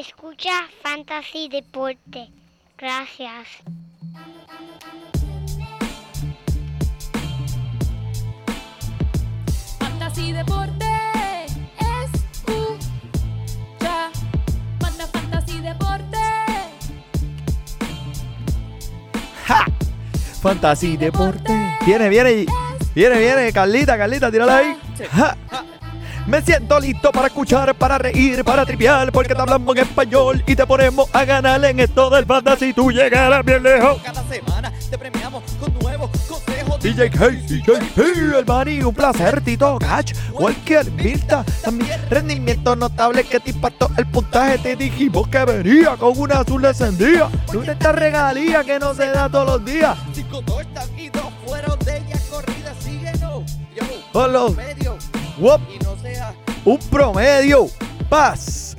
Escucha Fantasy Deporte. Gracias. Fantasy Deporte. Escucha. Manda Fantasy Deporte. ¡Ja! Fantasy Deporte. Viene, viene, viene, viene. Carlita, Carlita, tírala ahí. ¡Ja! Me siento listo para escuchar, para reír, para triviar, porque te hablamos en español y te ponemos a ganar en esto del fantasy. Tú llegarás bien lejos. Cada semana te premiamos con nuevos consejos. DJ K, DJ P, el Bani, un placer, Tito Gach, cualquier Mirta, también rendimiento notable que te impactó el puntaje, te dijimos que venía con una azul encendida, una esta regalía que no se da todos los días, Cinco tortas y dos fueron de ellas corridas. Síguenos. Yo, los- medio. Wop. Un promedio, paz,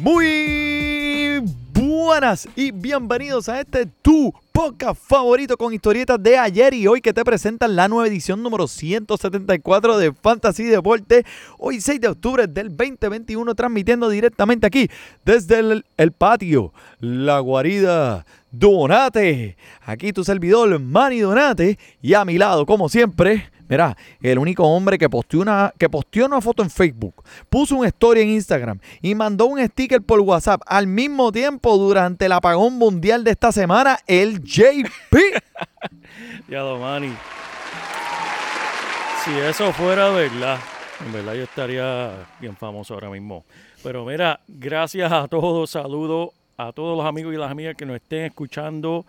muy buenas y bienvenidos a este tu podcast favorito con historietas de ayer y hoy que te presentan la nueva edición número 174 de Fantasy Deporte. Hoy 6 de octubre del 2021 transmitiendo directamente aquí desde el, el patio, la guarida Donate. Aquí tu servidor Manny Donate y a mi lado como siempre... Mira, el único hombre que posteó, una, que posteó una foto en Facebook, puso una story en Instagram y mandó un sticker por WhatsApp al mismo tiempo durante el apagón mundial de esta semana, el JP. Ya lo, Manny. Si eso fuera verdad, en verdad yo estaría bien famoso ahora mismo. Pero mira, gracias a todos, saludos a todos los amigos y las amigas que nos estén escuchando.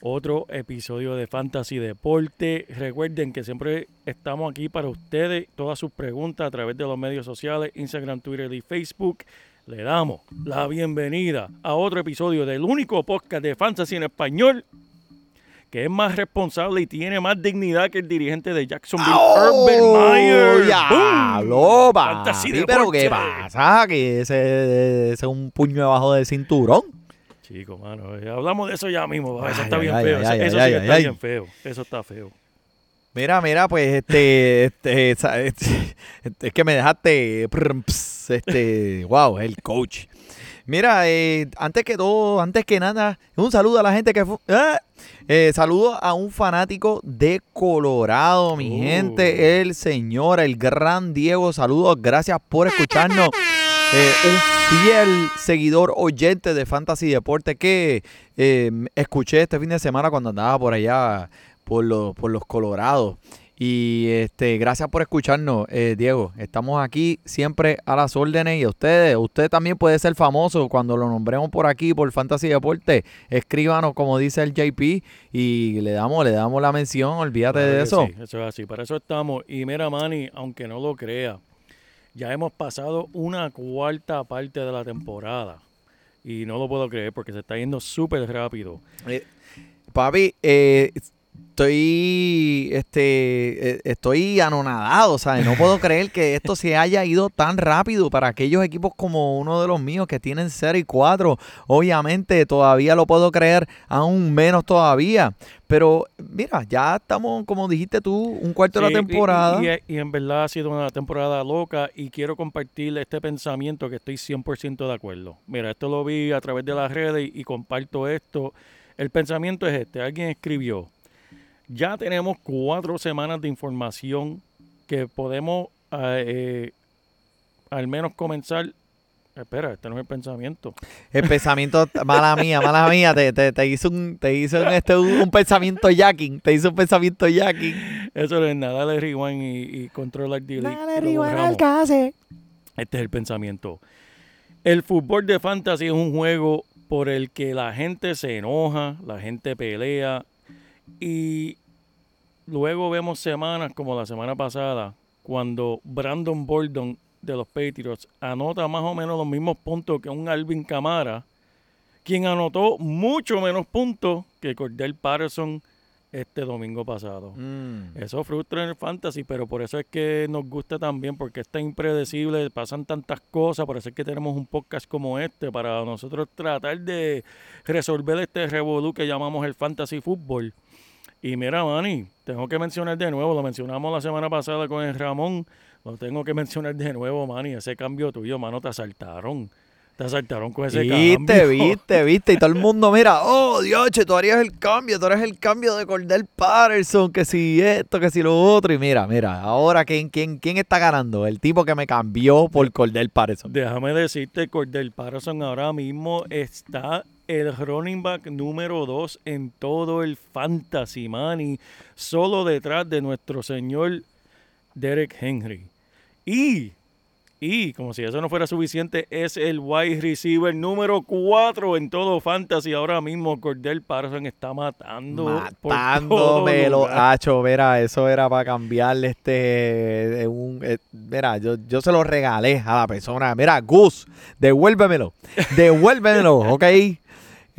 Otro episodio de Fantasy Deporte. Recuerden que siempre estamos aquí para ustedes. Todas sus preguntas a través de los medios sociales, Instagram, Twitter y Facebook. Le damos la bienvenida a otro episodio del único podcast de Fantasy en español que es más responsable y tiene más dignidad que el dirigente de Jacksonville, Urban Meyer. ¡Ya! ¡Boom! ¡Lo Fantasy papi! ¿Pero qué pasa? Que ese, es un puño debajo del cinturón. Chico, mano, eh, hablamos de eso ya mismo. Eso está ay, bien ay, feo. eso sí está bien feo. Eso está feo. Mira, mira, pues este, este, este, este, es que me dejaste, este, wow, el coach. Mira, eh, antes que todo, antes que nada, un saludo a la gente que fue. Eh, saludo a un fanático de Colorado, mi Uh. gente, el señor, el gran Diego, saludos, gracias por escucharnos. Eh, un fiel seguidor oyente de Fantasy Deporte que eh, escuché este fin de semana cuando andaba por allá por los, por los Colorados. Y este, gracias por escucharnos, eh, Diego. Estamos aquí siempre a las órdenes y a ustedes. Usted también puede ser famoso cuando lo nombremos por aquí, por Fantasy Deporte. Escríbanos, como dice el JP, y le damos, le damos la mención. Olvídate Claro de eso. sí, eso es así. Para eso estamos. Y mira, Manny, aunque no lo crea, ya hemos pasado una cuarta parte de la temporada. Y no lo puedo creer porque se está yendo súper rápido. Papi, eh, estoy, este, eh, estoy anonadado, ¿sabes? No puedo creer que esto se haya ido tan rápido para aquellos equipos como uno de los míos que tienen 0 y 4. Obviamente todavía lo puedo creer, aún menos todavía. Pero mira, ya estamos, como dijiste tú, un cuarto de la temporada. Y, y- y en verdad ha sido una temporada loca y quiero compartir este pensamiento que estoy 100% de acuerdo. Mira, esto lo vi a través de las redes y, y comparto esto. El pensamiento es este. Alguien escribió, ya tenemos cuatro semanas de información que podemos eh, eh, al menos comenzar. Espera, este no es el pensamiento. El pensamiento, mala mía, mala mía, te, te, te hizo un, te hizo un, este, un, un pensamiento jacking, te hizo un pensamiento jacking. Eso no es nada, dale rewind y, y controlar delete. Dale, Rival, borramos. alcance. Este es el pensamiento. El fútbol de fantasy es un juego por el que la gente se enoja, la gente pelea y luego vemos semanas como la semana pasada cuando Brandon Bolden de los Patriots anota más o menos los mismos puntos que un Alvin Camara, quien anotó mucho menos puntos que Cordell Patterson este domingo pasado. Mm. Eso frustra en el fantasy, pero por eso es que nos gusta también, porque está impredecible, pasan tantas cosas, por eso es que tenemos un podcast como este, para nosotros tratar de resolver este revolú que llamamos el fantasy fútbol. Y mira, Manny, tengo que mencionar de nuevo, lo mencionamos la semana pasada con el Ramón, lo tengo que mencionar de nuevo, Manny, ese cambio tuyo, mano, te asaltaron. Te asaltaron con ese Viste, cambio. viste, viste. Y todo el mundo, mira, oh, Dios, tú harías el cambio, tú harías el cambio de Cordell Patterson, que si esto, que si lo otro. Y mira, mira, ahora, ¿quién, quién, quién está ganando? El tipo que me cambió por Cordell Patterson. Déjame decirte, Cordell Patterson ahora mismo está el running back número 2 en todo el fantasy, man. Y solo detrás de nuestro señor Derek Henry. Y, y, como si eso no fuera suficiente, es el wide receiver número 4 en todo fantasy. Ahora mismo Cordell Patterson está matando. Matándomelo, hacho, mira, eso era para cambiarle este, eh, un, eh, mira, yo, yo se lo regalé a la persona, mira, Gus, devuélvemelo, devuélvemelo, ok,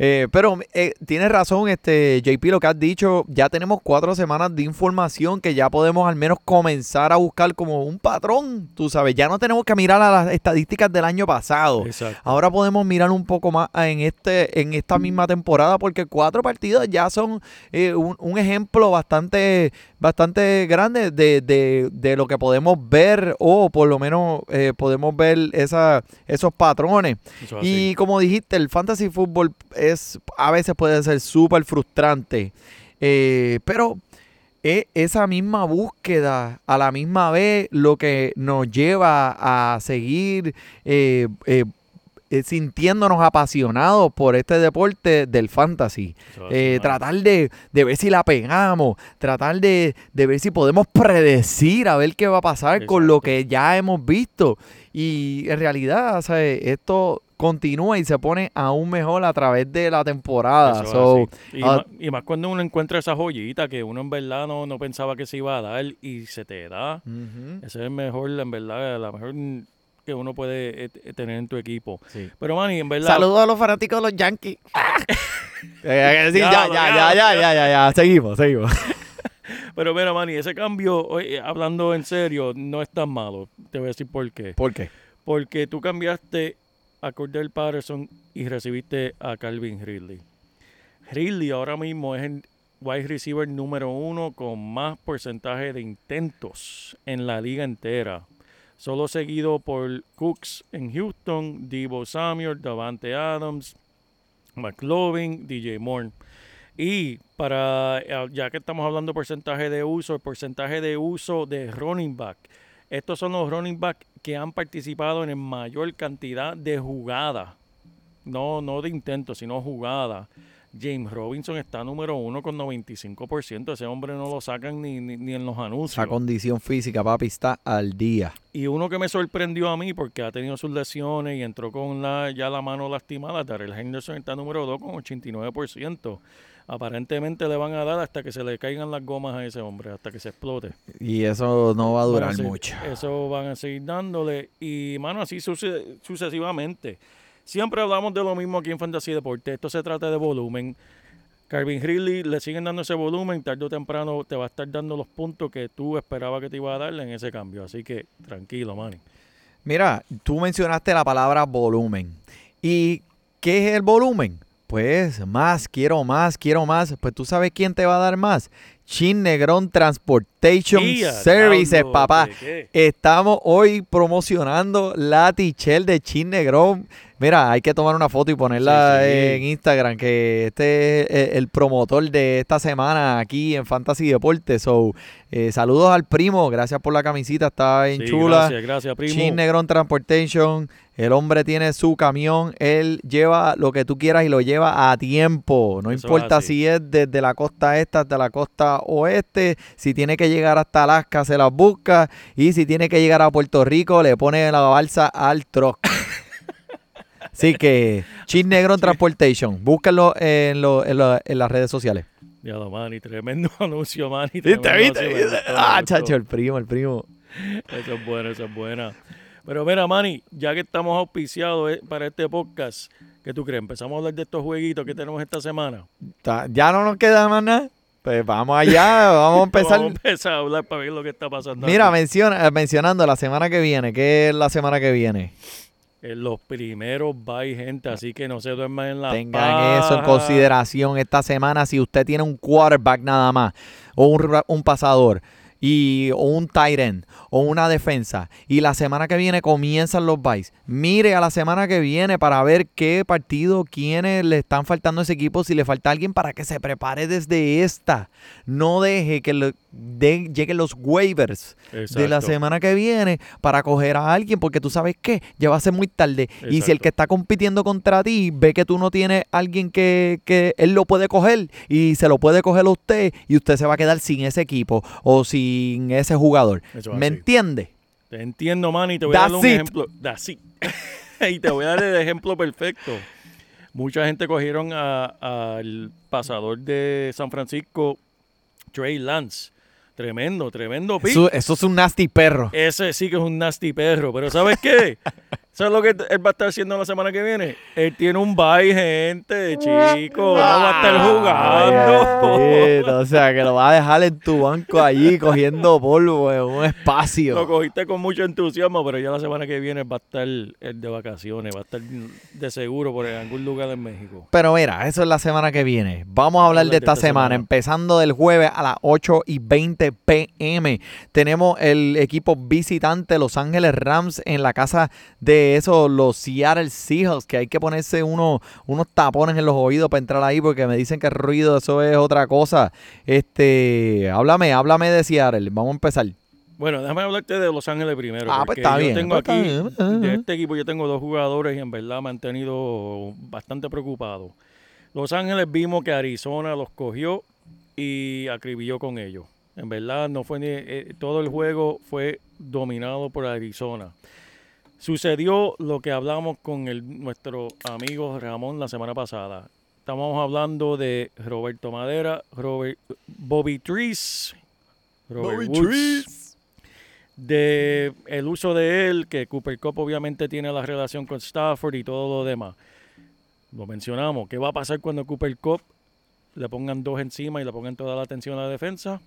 Eh, pero eh, tienes razón, este JP, lo que has dicho, ya tenemos cuatro semanas de información que ya podemos al menos comenzar a buscar como un patrón, tú sabes, ya no tenemos que mirar a las estadísticas del año pasado. Exacto. Ahora podemos mirar un poco más en este en esta misma temporada porque cuatro partidos ya son eh, un, un ejemplo bastante bastante grande de, de- de lo que podemos ver o por lo menos eh, podemos ver esa, esos patrones. Eso es así. Y como dijiste, el fantasy fútbol es a veces puede ser súper frustrante, eh, pero es esa misma búsqueda a la misma vez lo que nos lleva a seguir eh, sintiéndonos apasionados por este deporte del fantasy. Eh, tratar de, de ver si la pegamos, tratar de, de ver si podemos predecir a ver qué va a pasar con lo que ya hemos visto. Y en realidad, ¿sabes? esto continúa y se pone aún mejor a través de la temporada. So, y, ah, más, y más cuando uno encuentra esa joyita que uno en verdad no, no pensaba que se iba a dar y se te da. ujú, Ese es el mejor, en verdad, la mejor que uno puede eh, t- tener en tu equipo. sí. Pero, Manny, en verdad. Saludos a los fanáticos de los Yankees. Eh, ya, ya, ya, ya, ya, ya, ya. Seguimos, seguimos. Pero mira, Manny, ese cambio, hablando en serio, no es tan malo. Te voy a decir por qué. ¿Por qué? Porque tú cambiaste a Cordell Patterson y recibiste a Calvin Ridley. Ridley ahora mismo es el wide receiver número uno con más porcentaje de intentos en la liga entera. Solo seguido por Cooks en Houston, Debo Samuel, Davante Adams, McLovin, DJ Moore. Y para, ya que estamos hablando de porcentaje de uso, el porcentaje de uso de running back. Estos son los running back que han participado en mayor cantidad de jugadas. No, no de intentos, sino jugadas. James Robinson está número uno con 95%. Ese hombre no lo sacan ni, ni, ni en los anuncios. Esa condición física, papi, está al día. Y uno que me sorprendió a mí porque ha tenido sus lesiones y entró con la, ya la mano lastimada, Darrell Henderson está número 2 con 89%. Aparentemente le van a dar hasta que se le caigan las gomas a ese hombre, hasta que se explote. Y eso no va a durar seguir- mucho. Eso van a seguir dándole. Y, mano, así suce- sucesivamente. Siempre hablamos de lo mismo aquí en Fantasy Deporte. Esto se trata de volumen. Calvin Ridley le siguen dando ese volumen, tarde o temprano te va a estar dando los puntos que tú esperabas que te iba a darle en ese cambio. Así que tranquilo, Manny. Mira, tú mencionaste la palabra volumen. ¿Y qué es el volumen? Pues más, quiero más, quiero más. Pues tú sabes quién te va a dar más. Chin Negrón Transportation Services, papá. Estamos hoy promocionando la Tichel de Chin Negrón. Mira, hay que tomar una foto y ponerla Sí, sí. en Instagram, que este es el, el promotor de esta semana aquí en Fantasy Deportes. So, eh, saludos al primo, gracias por la camisita, está bien Sí, chula. Gracias, gracias, primo. Chin Negrón Transportation. El hombre tiene su camión. Él lleva lo que tú quieras y lo lleva a tiempo. No Eso importa si es desde la costa este hasta la costa oeste. Si tiene que llegar hasta Alaska, se las busca. Y si tiene que llegar a Puerto Rico, le pone la balsa al truck. Así que, Chin Negrón Transportation. Búscalo en, lo- en lo- en las redes sociales. Ya lo, Manny, tremendo anuncio, Manny. ¿Viste? ¿Viste? anuncio, Ah, chacho, el primo, el primo. Eso es bueno, eso es buena. Pero mira, Manny, ya que estamos auspiciados eh, para este podcast, ¿qué tú crees? ¿Empezamos a hablar de estos jueguitos que tenemos esta semana? Ya no nos queda más nada. Pues vamos allá, vamos a empezar. Vamos a empezar a hablar para ver lo que está pasando. Mira, menciona, eh, mencionando la semana que viene. ¿Qué es la semana que viene? En los primeros bye, gente, así que no se duerman en la Tengan eso en consideración esta semana. Si usted tiene un quarterback nada más o un, un pasador y, o un tight end o una defensa y la semana que viene comienzan los buys, mire a la semana que viene para ver qué partido, quiénes le están faltando a ese equipo, si le falta alguien para que se prepare desde esta. No deje que le- de- lleguen los waivers de la semana que viene para coger a alguien porque tú sabes que ya va a ser muy tarde. Y si el que está compitiendo contra ti ve que tú no tienes alguien que, que él lo puede coger y se lo puede coger a usted y usted se va a quedar sin ese equipo o sin ese jugador. ¿Me así. entiende? Te entiendo, man, y te voy a dar un it. ejemplo. That's it. y te voy a dar el ejemplo perfecto. Mucha gente cogieron a- al pasador de San Francisco, Trey Lance. Tremendo, tremendo pick. Eso, eso es un nasty perro. Ese sí que es un nasty perro. Pero ¿sabes qué? ¿Sabes lo que él va a estar haciendo la semana que viene? Él tiene un bye, gente, chico. No va a estar jugando. O sea, que lo va a dejar en tu banco allí cogiendo polvo en un espacio. Lo cogiste con mucho entusiasmo, pero ya la semana que viene va a estar él de vacaciones, va a estar de seguro por algún lugar en México. Pero mira, eso es la semana que viene. Vamos a hablar de esta semana, empezando del jueves a las 8 y 20 pm. Tenemos el equipo visitante Los Ángeles Rams en la casa de esos, los Seattle Seahawks, que hay que ponerse uno- unos tapones en los oídos para entrar ahí porque me dicen que el ruido, eso es otra cosa. Este, háblame, háblame de Seattle. Vamos a empezar. Bueno, déjame hablarte de Los Ángeles primero. Ah, pues está yo bien, tengo pues está aquí, bien, ajá. de este equipo yo tengo dos jugadores y en verdad me han tenido bastante preocupado. Los Ángeles vimos que Arizona los cogió y acribilló con ellos. En verdad, no fue ni, eh, todo el juego fue dominado por Arizona. Sucedió lo que hablamos con el, nuestro amigo Ramón la semana pasada. Estamos hablando de Roberto Madera, Robert, Bobby Trees, Robert Woods, de el uso de él, que Cooper Cup obviamente tiene la relación con Stafford y todo lo demás. Lo mencionamos. ¿Qué va a pasar cuando Cooper Cup le pongan dos encima y le pongan toda la atención a la defensa?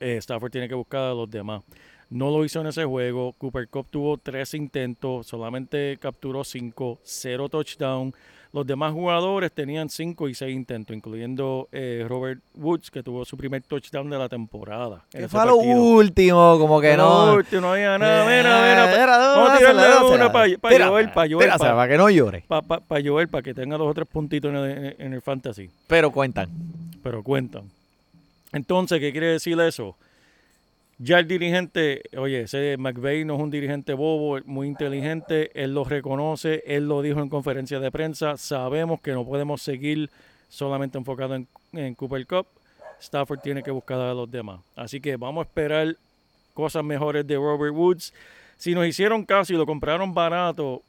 Eh, Stafford tiene que buscar a los demás. No lo hizo en ese juego. Cooper Cup tuvo tres intentos, solamente capturó cinco, cero touchdown. Los demás jugadores tenían cinco y seis intentos, incluyendo eh, Robert Woods, que tuvo su primer touchdown de la temporada. Que fue lo último, como que no. último, no había nada. Mira, mira. Mira, vamos a tirarle dásela, una para llover, para para que no llore. para pa, pa llover, para que tenga dos o tres puntitos en el, en el fantasy. Pero cuentan. Pero cuentan. Entonces, ¿qué quiere decir eso? Ya el dirigente, oye, ese McVeigh no es un dirigente bobo, muy inteligente, él lo reconoce, él lo dijo en conferencia de prensa, sabemos que no podemos seguir solamente enfocado en, en Cooper Cup, Stafford tiene que buscar a los demás. Así que vamos a esperar cosas mejores de Robert Woods. Si nos hicieron caso y lo compraron barato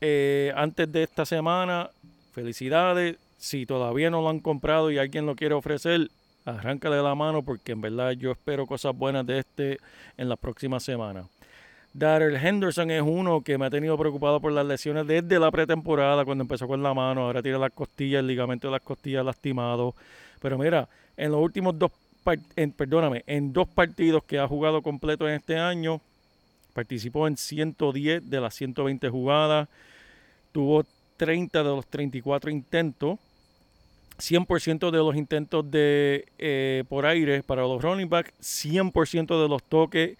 eh, antes de esta semana, felicidades. Si todavía no lo han comprado y alguien lo quiere ofrecer, arráncale la mano porque en verdad yo espero cosas buenas de este en las próximas semanas. Darrell Henderson es uno que me ha tenido preocupado por las lesiones desde la pretemporada, cuando empezó con la mano, ahora tiene las costillas, el ligamento de las costillas lastimado. Pero mira, en los últimos dos, en, perdóname, en dos partidos que ha jugado completo en este año, participó en 110 de las 120 jugadas, tuvo 30 de los 34 intentos, 100% de los intentos de eh, por aire para los running back, 100% de los toques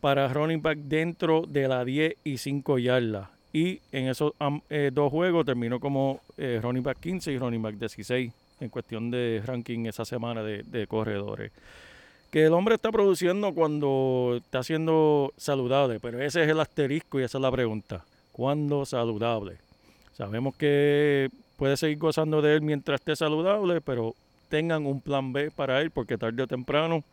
para running back dentro de la 10 y 5 yardas. Y en esos eh, dos juegos terminó como eh, running back 15 y running back 16 en cuestión de ranking esa semana de, de corredores. Que el hombre está produciendo cuando está siendo saludable, pero ese es el asterisco y esa es la pregunta. ¿Cuándo saludable? Sabemos que puede seguir gozando de él mientras esté saludable, pero tengan un plan B para él porque tarde o temprano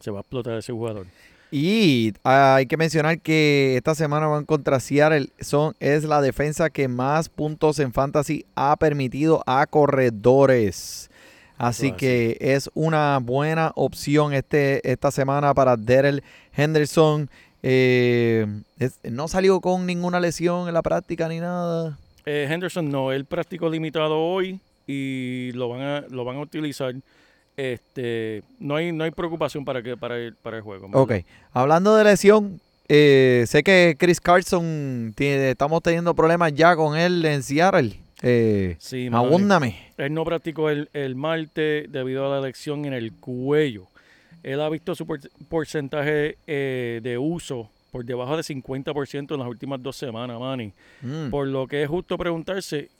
se va a explotar ese jugador. Y hay que mencionar que esta semana van contra Seattle. Son, es la defensa que más puntos en fantasy ha permitido a corredores. Así que es una buena opción este, esta semana para Daryl Henderson. Eh, es- no salió con ninguna lesión en la práctica ni nada. Eh, Henderson no, él practicó limitado hoy y lo van a, lo van a utilizar. Este, no hay, no hay preocupación para que para el, para el juego. verdad. Ok, hablando de lesión, eh, sé que Chris Carson, tiene- estamos teniendo problemas ya con él en Seattle. Eh, Sí, abúndame. Él no practicó el, el martes debido a la lesión en el cuello. él ha visto su por- porcentaje eh, de uso por debajo de 50% en las últimas dos semanas, Manny. Mm. Por lo que es justo preguntarse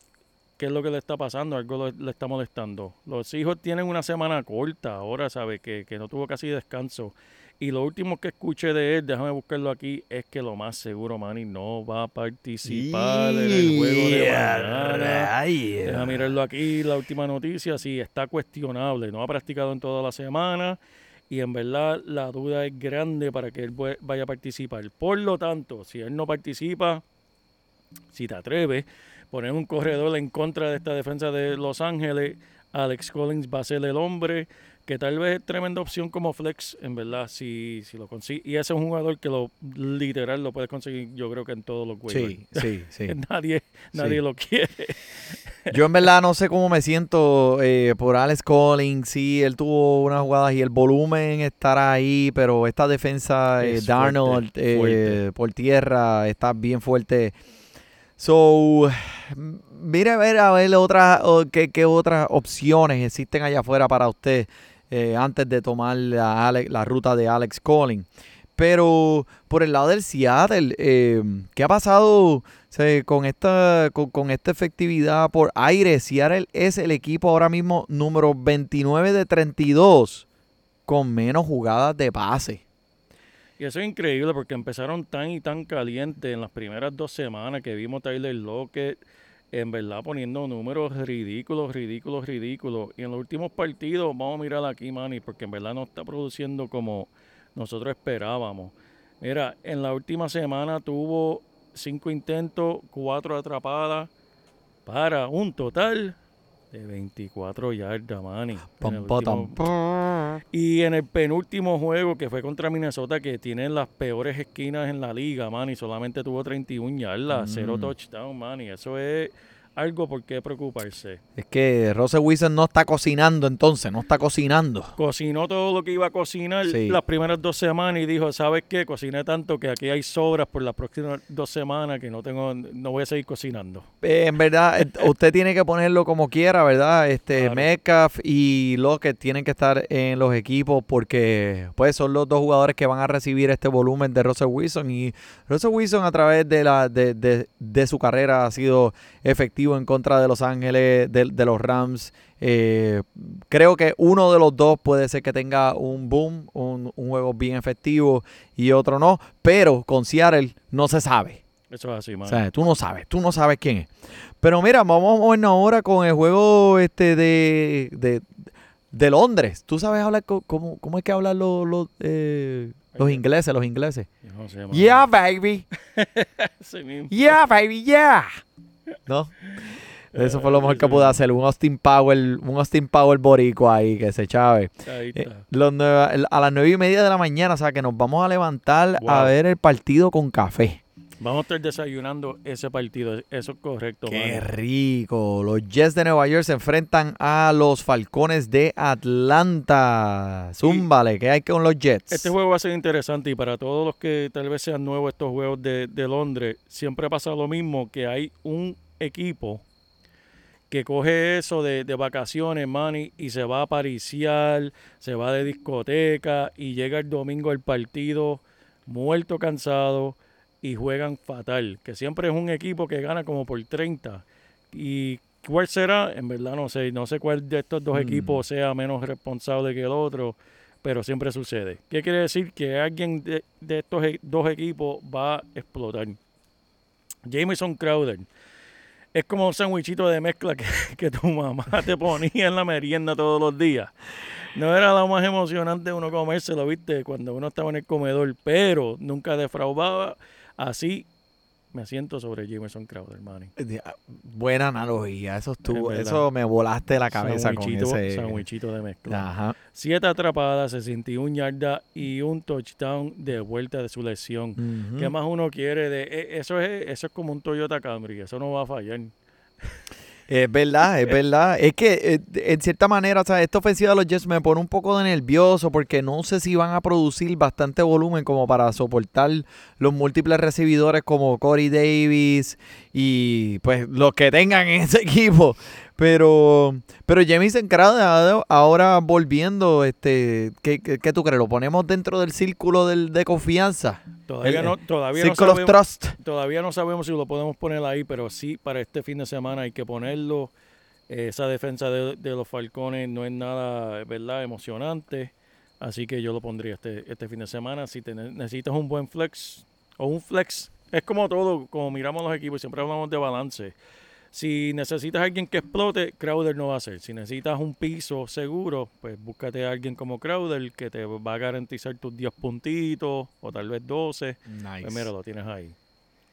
qué es lo que le está pasando, algo le está molestando. Los hijos tienen una semana corta ahora, ¿sabe? Que, que no tuvo casi descanso. Y lo último que escuché de él, déjame buscarlo aquí, es que lo más seguro, Manny, no va a participar en el juego de mañana. Ay, Deja mirarlo aquí, la última noticia, sí, está cuestionable, no ha practicado en toda la semana y en verdad la duda es grande para que él vaya a participar. Por lo tanto, si él no participa, si te atreves, poner un corredor en contra de esta defensa de Los Ángeles, Alex Collins va a ser el hombre, que tal vez es tremenda opción como flex, en verdad, si, si lo consigue. Y ese es un jugador que lo literal lo puedes conseguir, yo creo que en todos los waivers. Sí, sí, sí. nadie nadie Sí. lo quiere. Yo en verdad no sé cómo me siento eh, por Alex Collins. Sí, él tuvo unas jugadas y el volumen estará ahí, pero esta defensa, eh, Es Darnold, fuerte, eh, fuerte. por tierra, está bien fuerte. So, m- mire a ver, a ver otras, qué, qué otras opciones existen allá afuera para usted eh, antes de tomar la, ruta de Alex Collins. Pero por el lado del Seattle, eh, ¿qué ha pasado con, esta, con, esta efectividad por aire? Seattle es el equipo ahora mismo número 29 de 32 con menos jugadas de pase. Y eso es increíble porque empezaron tan y tan calientes en las primeras dos semanas que vimos Tyler Lockett, en verdad poniendo números ridículos, ridículos, ridículos. Y en los últimos partidos, vamos a mirar aquí, Manny, porque en verdad no está produciendo como nosotros esperábamos. Mira, en la última semana tuvo cinco intentos, cuatro atrapadas, para un total de 24 yardas, Manny. Pam, último- y en el penúltimo juego, que fue contra Minnesota, que tiene las peores esquinas en la liga, man, y solamente tuvo 31 yardas, cero Mm. touchdown, man, y eso es algo por qué preocuparse. Es que Russell Wilson no está cocinando entonces, no está cocinando. Cocinó todo lo que iba a cocinar Sí. las primeras dos semanas y dijo, ¿sabes qué? Cociné tanto que aquí hay sobras por las próximas dos semanas que no tengo, no voy a seguir cocinando. Eh, en verdad, eh, usted tiene que ponerlo como quiera, ¿verdad? Este Claro. Metcalf y Lockett tienen que estar en los equipos porque pues son los dos jugadores que van a recibir este volumen de Russell Wilson y Russell Wilson a través de la de, de- de su carrera ha sido efectivo en contra de Los Ángeles, de, de los Rams. Eh, creo que uno de los dos puede ser que tenga un boom, un, un juego bien efectivo y otro no, pero con Seattle no se sabe. Eso es así, man. O sea, tú no sabes, tú no sabes quién es. Pero mira, vamos a movernos ahora con el juego este de, de, de Londres. ¿Tú sabes hablar cómo, cómo es que hablan los, los, eh, los ingleses, los ingleses? No. Yeah, baby. Mismo. Yeah, baby, yeah. ¿No? Eso fue lo mejor que pude hacer. Un Austin Power, un Austin Power boricua ahí que se chave. Eh, está. los nueve- a las nueve y media de la mañana, o sea que nos vamos a levantar a ver el partido con café. Vamos a estar desayunando ese partido, eso es correcto, Qué mano. rico. Los Jets de Nueva York se enfrentan a los Falcones de Atlanta. Zúmbale, ¿qué hay con los Jets? Este juego va a ser interesante y para todos los que tal vez sean nuevos estos juegos de, de Londres, siempre pasa lo mismo, que hay un equipo que coge eso de, de vacaciones, Manny, y se va a pariciar, se va de discoteca y llega el domingo el partido muerto, cansado y juegan fatal, que siempre es un equipo que gana como por 30. ¿Y cuál será? En verdad no sé, no sé cuál de estos dos Mm. equipos sea menos responsable que el otro, pero siempre sucede. ¿Qué quiere decir? Que alguien de, de estos e- dos equipos va a explotar. Jameson Crowder. Es como un sandwichito de mezcla que, que tu mamá te ponía en la merienda todos los días. No era lo más emocionante uno comérselo, viste, cuando uno estaba en el comedor, pero nunca defraudaba. Así me siento sobre Jameson Crowder, Manny. Eh, Buena analogía, eso estuvo, Es eso me volaste la cabeza con Sandwichito- ese. sandwichito de mezcla. Ajá. Siete atrapadas, 61 yardas y un touchdown de vuelta de su lesión. Ujú. ¿Qué más uno quiere? de e- Eso es eso es como un Toyota Camry, eso no va a fallar. Es verdad, es verdad. Es que eh, en cierta manera, o sea, esta ofensiva de los Jets me pone un poco de nervioso porque no sé si van a producir bastante volumen como para soportar los múltiples recibidores como Corey Davis y pues los que tengan en ese equipo. Pero, pero Jamison Crowder ahora volviendo, este, ¿qué, qué, qué tú crees? ¿Lo ponemos dentro del círculo del, de confianza? Todavía El- no, todavía no sabemos, Trust. todavía no sabemos si lo podemos poner ahí, pero sí para este fin de semana hay que ponerlo. Eh, esa defensa de, de los Falcones no es nada, ¿verdad? Emocionante. Así que yo lo pondría este, este fin de semana. Si te ne- necesitas un buen flex o un flex, es como todo, como miramos los equipos, siempre hablamos de balance. Si necesitas a alguien que explote, Crowder no va a ser. Si necesitas un piso seguro, pues búscate a alguien como Crowder que te va a garantizar tus 10 puntitos o tal vez 12. Pues mira, lo tienes ahí.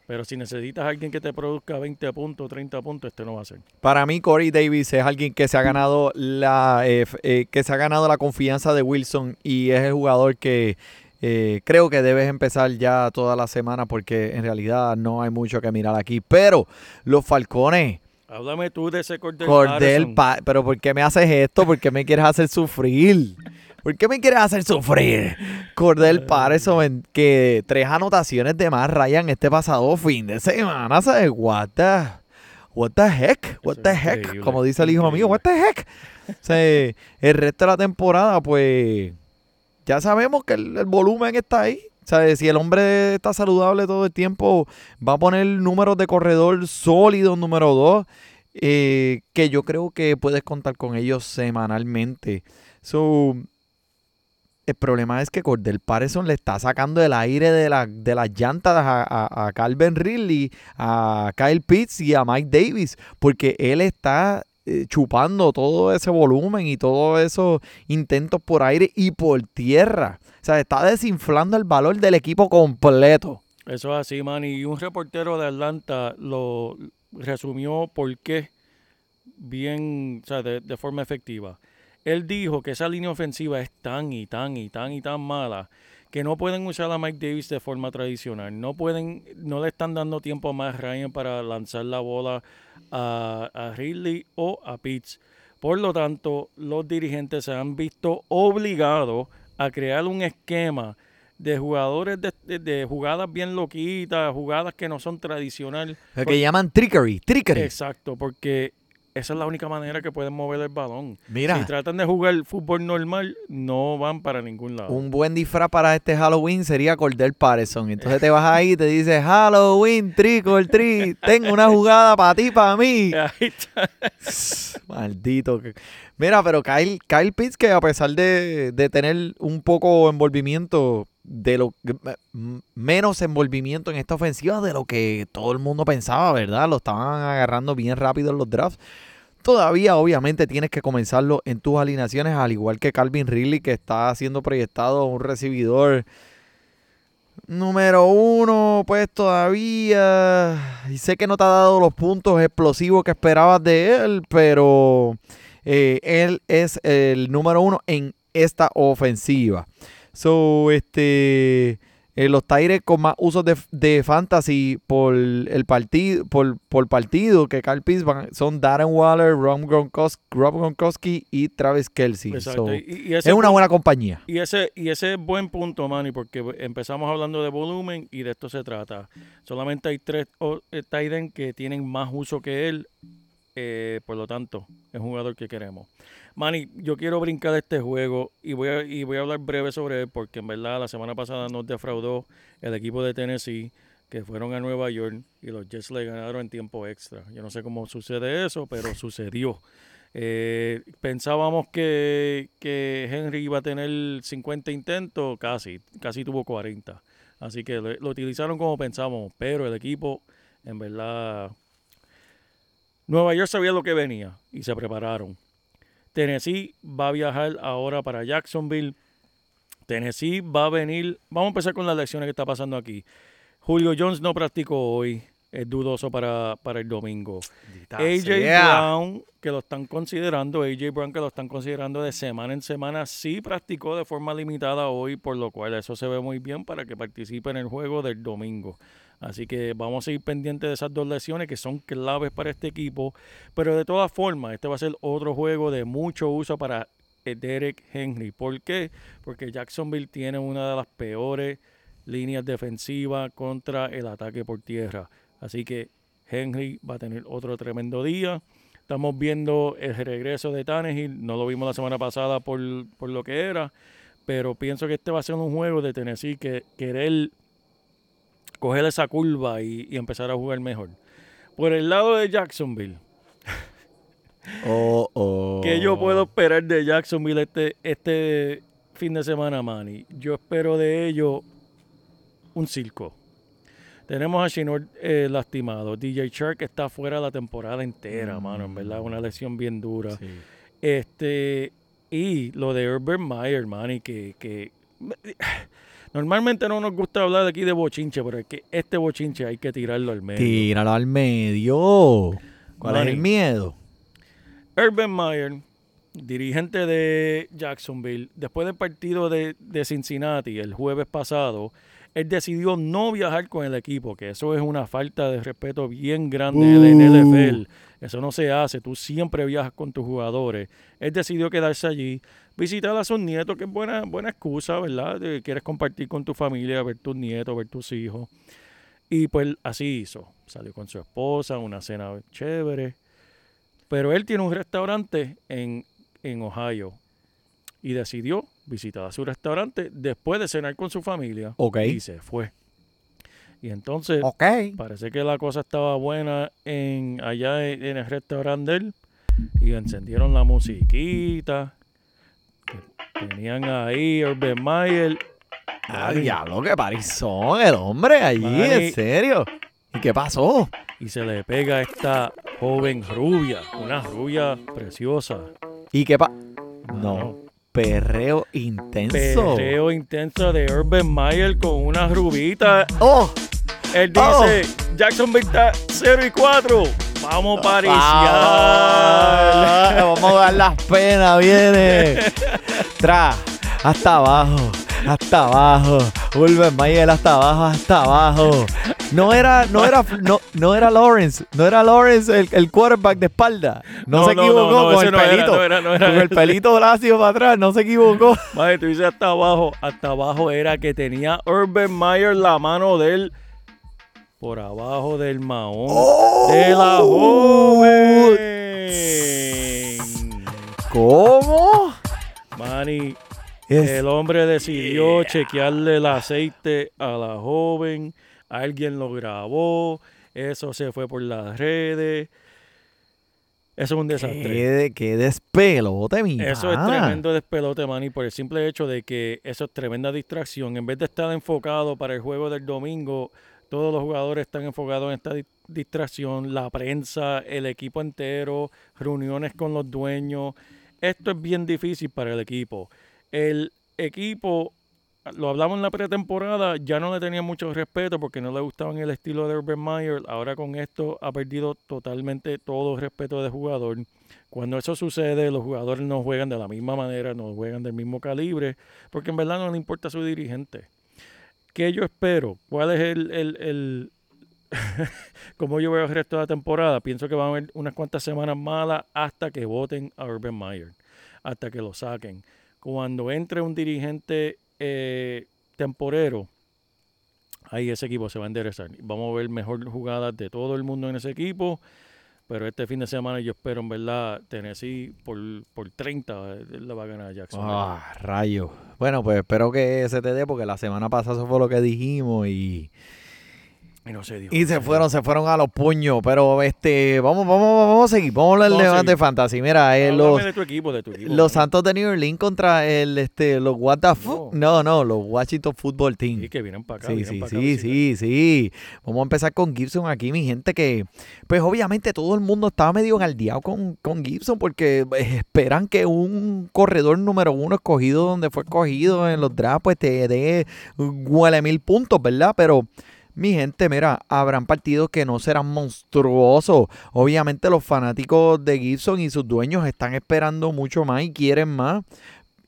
Pero si necesitas a alguien que te produzca 20 puntos, 30 puntos, este no va a ser. Para mí, Corey Davis es alguien que se ha ganado la eh, eh, que se ha ganado la confianza de Wilson y es el jugador que eh, creo que debes empezar ya toda la semana porque en realidad no hay mucho que mirar aquí. Pero los Falcones, Háblame tú de ese Patterson. Pa- pero ¿por qué me haces esto? ¿Por qué me quieres hacer sufrir? ¿Por qué me quieres hacer sufrir? Cordell Patterson, que tres anotaciones de más Ryan este pasado fin de semana, ¿sabes? What the, what the heck? What the heck? Como dice el hijo mío, what the heck? O sea, el resto de la temporada, pues, ya sabemos que el, el volumen está ahí. O sea, si el hombre está saludable todo el tiempo, va a poner números de corredor sólidos, número dos, eh, que yo creo que puedes contar con ellos semanalmente. So, el problema es que Cordell Patterson le está sacando el aire de, la- de las llantas a- a Calvin Ridley, a Kyle Pitts y a Mike Davis, porque él está eh, chupando todo ese volumen y todos esos intentos por aire y por tierra. O sea, está desinflando el valor del equipo completo. Eso es así, man. Y un reportero de Atlanta lo resumió por qué bien, o sea, de, de forma efectiva. Él dijo que esa línea ofensiva es tan y tan y tan y tan mala que no pueden usar a Mike Davis de forma tradicional. No pueden, no le están dando tiempo a Matt Ryan para lanzar la bola a, a Ridley o a Pitts. Por lo tanto, los dirigentes se han visto obligados a crear un esquema de jugadores de, de- de jugadas bien loquitas, jugadas que no son tradicionales. Lo que llaman trickery, trickery. Exacto, porque esa es la única manera que pueden mover el balón. Mira. Si tratan de jugar fútbol normal, no van para ningún lado. Un buen disfraz para este Halloween sería Cordell Patterson. Entonces te vas ahí y te dices, Halloween, trick or treat, tengo una jugada para ti, para mí. Maldito. Mira, pero Kyle, Kyle Pitts, que a pesar de, de tener un poco envolvimiento, de lo menos envolvimiento en esta ofensiva de lo que todo el mundo pensaba, ¿verdad? Lo estaban agarrando bien rápido en los drafts. Todavía, obviamente, tienes que comenzarlo en tus alineaciones, al igual que Calvin Ridley, que está siendo proyectado un recibidor número uno, pues todavía. Y sé que no te ha dado los puntos explosivos que esperabas de él, pero eh, él es el número uno en esta ofensiva. So, este. eh, los Tigres con más usos de, de fantasy por el partido por, por partido que Carl Pitts son Darren Waller, Rob Gronkowski, Rob Gronkowski y Travis Kelsey. Exacto. So, Y- y ese es una buena compañía. Y ese, y ese es buen punto, Manny, porque empezamos hablando de volumen y de esto se trata. Solamente hay tres o- tight end que tienen más uso que él, eh, por lo tanto, es un jugador que queremos. Manny, yo quiero brincar de este juego y voy, a, y voy a hablar breve sobre él, porque en verdad la semana pasada nos defraudó el equipo de Tennessee, que fueron a Nueva York y los Jets le ganaron en tiempo extra. Yo no sé cómo sucede eso, pero sucedió. Eh, pensábamos que, que Henry iba a tener 50 intentos, casi, casi tuvo 40. Así que lo, lo utilizaron como pensábamos, pero el equipo, en verdad, Nueva York sabía lo que venía y se prepararon. Tennessee va a viajar ahora para Jacksonville. Tennessee va a venir. Vamos a empezar con las lecciones que está pasando aquí. Julio Jones no practicó hoy. Es dudoso para, para el domingo. AJ. Brown, que lo están considerando, AJ Brown, que lo están considerando de semana en semana, sí practicó de forma limitada hoy, por lo cual eso se ve muy bien para que participe en el juego del domingo. Así que vamos a ir pendientes de esas dos lesiones que son claves para este equipo. Pero de todas formas, este va a ser otro juego de mucho uso para eh, Derek Henry. ¿Por qué? Porque Jacksonville tiene una de las peores líneas defensivas contra el ataque por tierra. Así que Henry va a tener otro tremendo día. Estamos viendo el regreso de Tannehill. No lo vimos la semana pasada por, por lo que era. Pero pienso que este va a ser un juego de Tennessee que querer coger esa curva y, y empezar a jugar mejor. Por el lado de Jacksonville, Oh, oh. ¿qué yo puedo esperar de Jacksonville este, este fin de semana, Manny? Yo espero de ellos un circo. Tenemos a Shinor eh, lastimado. DJ Shark está fuera la temporada entera, mano. En verdad, una lesión bien dura. Sí. Este, y lo de Urban Meyer, man, y que, que normalmente no nos gusta hablar aquí de bochinche, pero es que este bochinche hay que tirarlo al medio. Tíralo al medio. ¿Cuál es el miedo? Urban Meyer, dirigente de Jacksonville, después del partido de, de Cincinnati el jueves pasado, él decidió no viajar con el equipo, que eso es una falta de respeto bien grande en el Uh. NFL. Eso no se hace, tú siempre viajas con tus jugadores. Él decidió quedarse allí, visitar a sus nietos, que es buena, buena excusa, ¿verdad? De- quieres compartir con tu familia, ver tus nietos, ver tus hijos. Y pues así hizo. Salió con su esposa, una cena chévere. Pero él tiene un restaurante en, en Ohio y decidió visitar a su restaurante después de cenar con su familia Ok. y se fue. Y entonces parece que la cosa estaba buena en allá en, en el restaurante de él y encendieron la musiquita. Tenían ahí Urban Meyer. Ah, diablo, qué parizón el hombre allí, en serio. ¿Y qué pasó? y se le pega a esta joven rubia, una rubia preciosa. ¿Y qué pa... Mano, No, perreo intenso. Perreo intenso de Urban Meyer con una rubita. ¡Oh! Él Oh. dice, Jacksonville está 0 y 4. Vamos a pariciar. Ah, vamos a dar las penas, viene. Tra, hasta abajo, hasta abajo. Urban Mayer hasta abajo, hasta abajo. No era, no era, no, no era Lawrence, no era Lawrence el, el quarterback de espalda. No, No, se equivocó no, no, con el era, pelito. era, era con el pelito lacio para atrás, no se equivocó. Madre, tú dices hasta abajo. Hasta abajo era que tenía Urban Meyer la mano de él por abajo del mahón de la Oh. joven. ¿Cómo? Manny, Es- El hombre decidió chequearle el aceite a la joven, alguien lo grabó, eso se fue por las redes. Eso es un desastre. qué, qué despelote, mi Eso es tremendo despelote, Manny, por el simple hecho de que eso es tremenda distracción. En vez de estar enfocado para el juego del domingo, todos los jugadores están enfocados en esta di- distracción, la prensa, el equipo entero, reuniones con los dueños. Esto es bien difícil para el equipo. El equipo, lo hablamos en la pretemporada, ya no le tenía mucho respeto porque no le gustaban el estilo de Urban Meyer. Ahora con esto ha perdido totalmente todo respeto de jugador. Cuando eso sucede, los jugadores no juegan de la misma manera, no juegan del mismo calibre, porque en verdad no le importa su dirigente. ¿Qué yo espero? ¿Cuál es el, el, el cómo yo veo el resto de la temporada? Pienso que van a haber unas cuantas semanas malas hasta que voten a Urban Meyer, hasta que lo saquen. Cuando entre un dirigente eh, temporero, ahí ese equipo se va a enderezar. Vamos a ver mejor jugadas de todo el mundo en ese equipo. Pero este fin de semana yo espero, en verdad, Tennessee por, por 30 eh, le va a ganar Jackson. Ah, rayo. Bueno, pues espero que se te dé porque la semana pasada eso fue lo que dijimos y, y no se dio. y se fueron, se fueron a los puños. Pero este, vamos, vamos, vamos a seguir. Vamos a hablar de de fantasy. Mira, eh, los, de tu equipo, de tu equipo. los. Santos de New Orleans contra el este los What the? No, no, los Washington Football Team. Sí, que vienen para acá. Sí, sí, acá sí, sí, sí. Vamos a empezar con Gibson aquí, mi gente, que pues obviamente todo el mundo estaba medio engaldeado con, con Gibson porque eh, esperan que un corredor número uno escogido donde fue escogido en los drafts pues te dé huele mil puntos, ¿verdad? Pero mi gente, mira, habrán partidos que no serán monstruosos. Obviamente los fanáticos de Gibson y sus dueños están esperando mucho más y quieren más.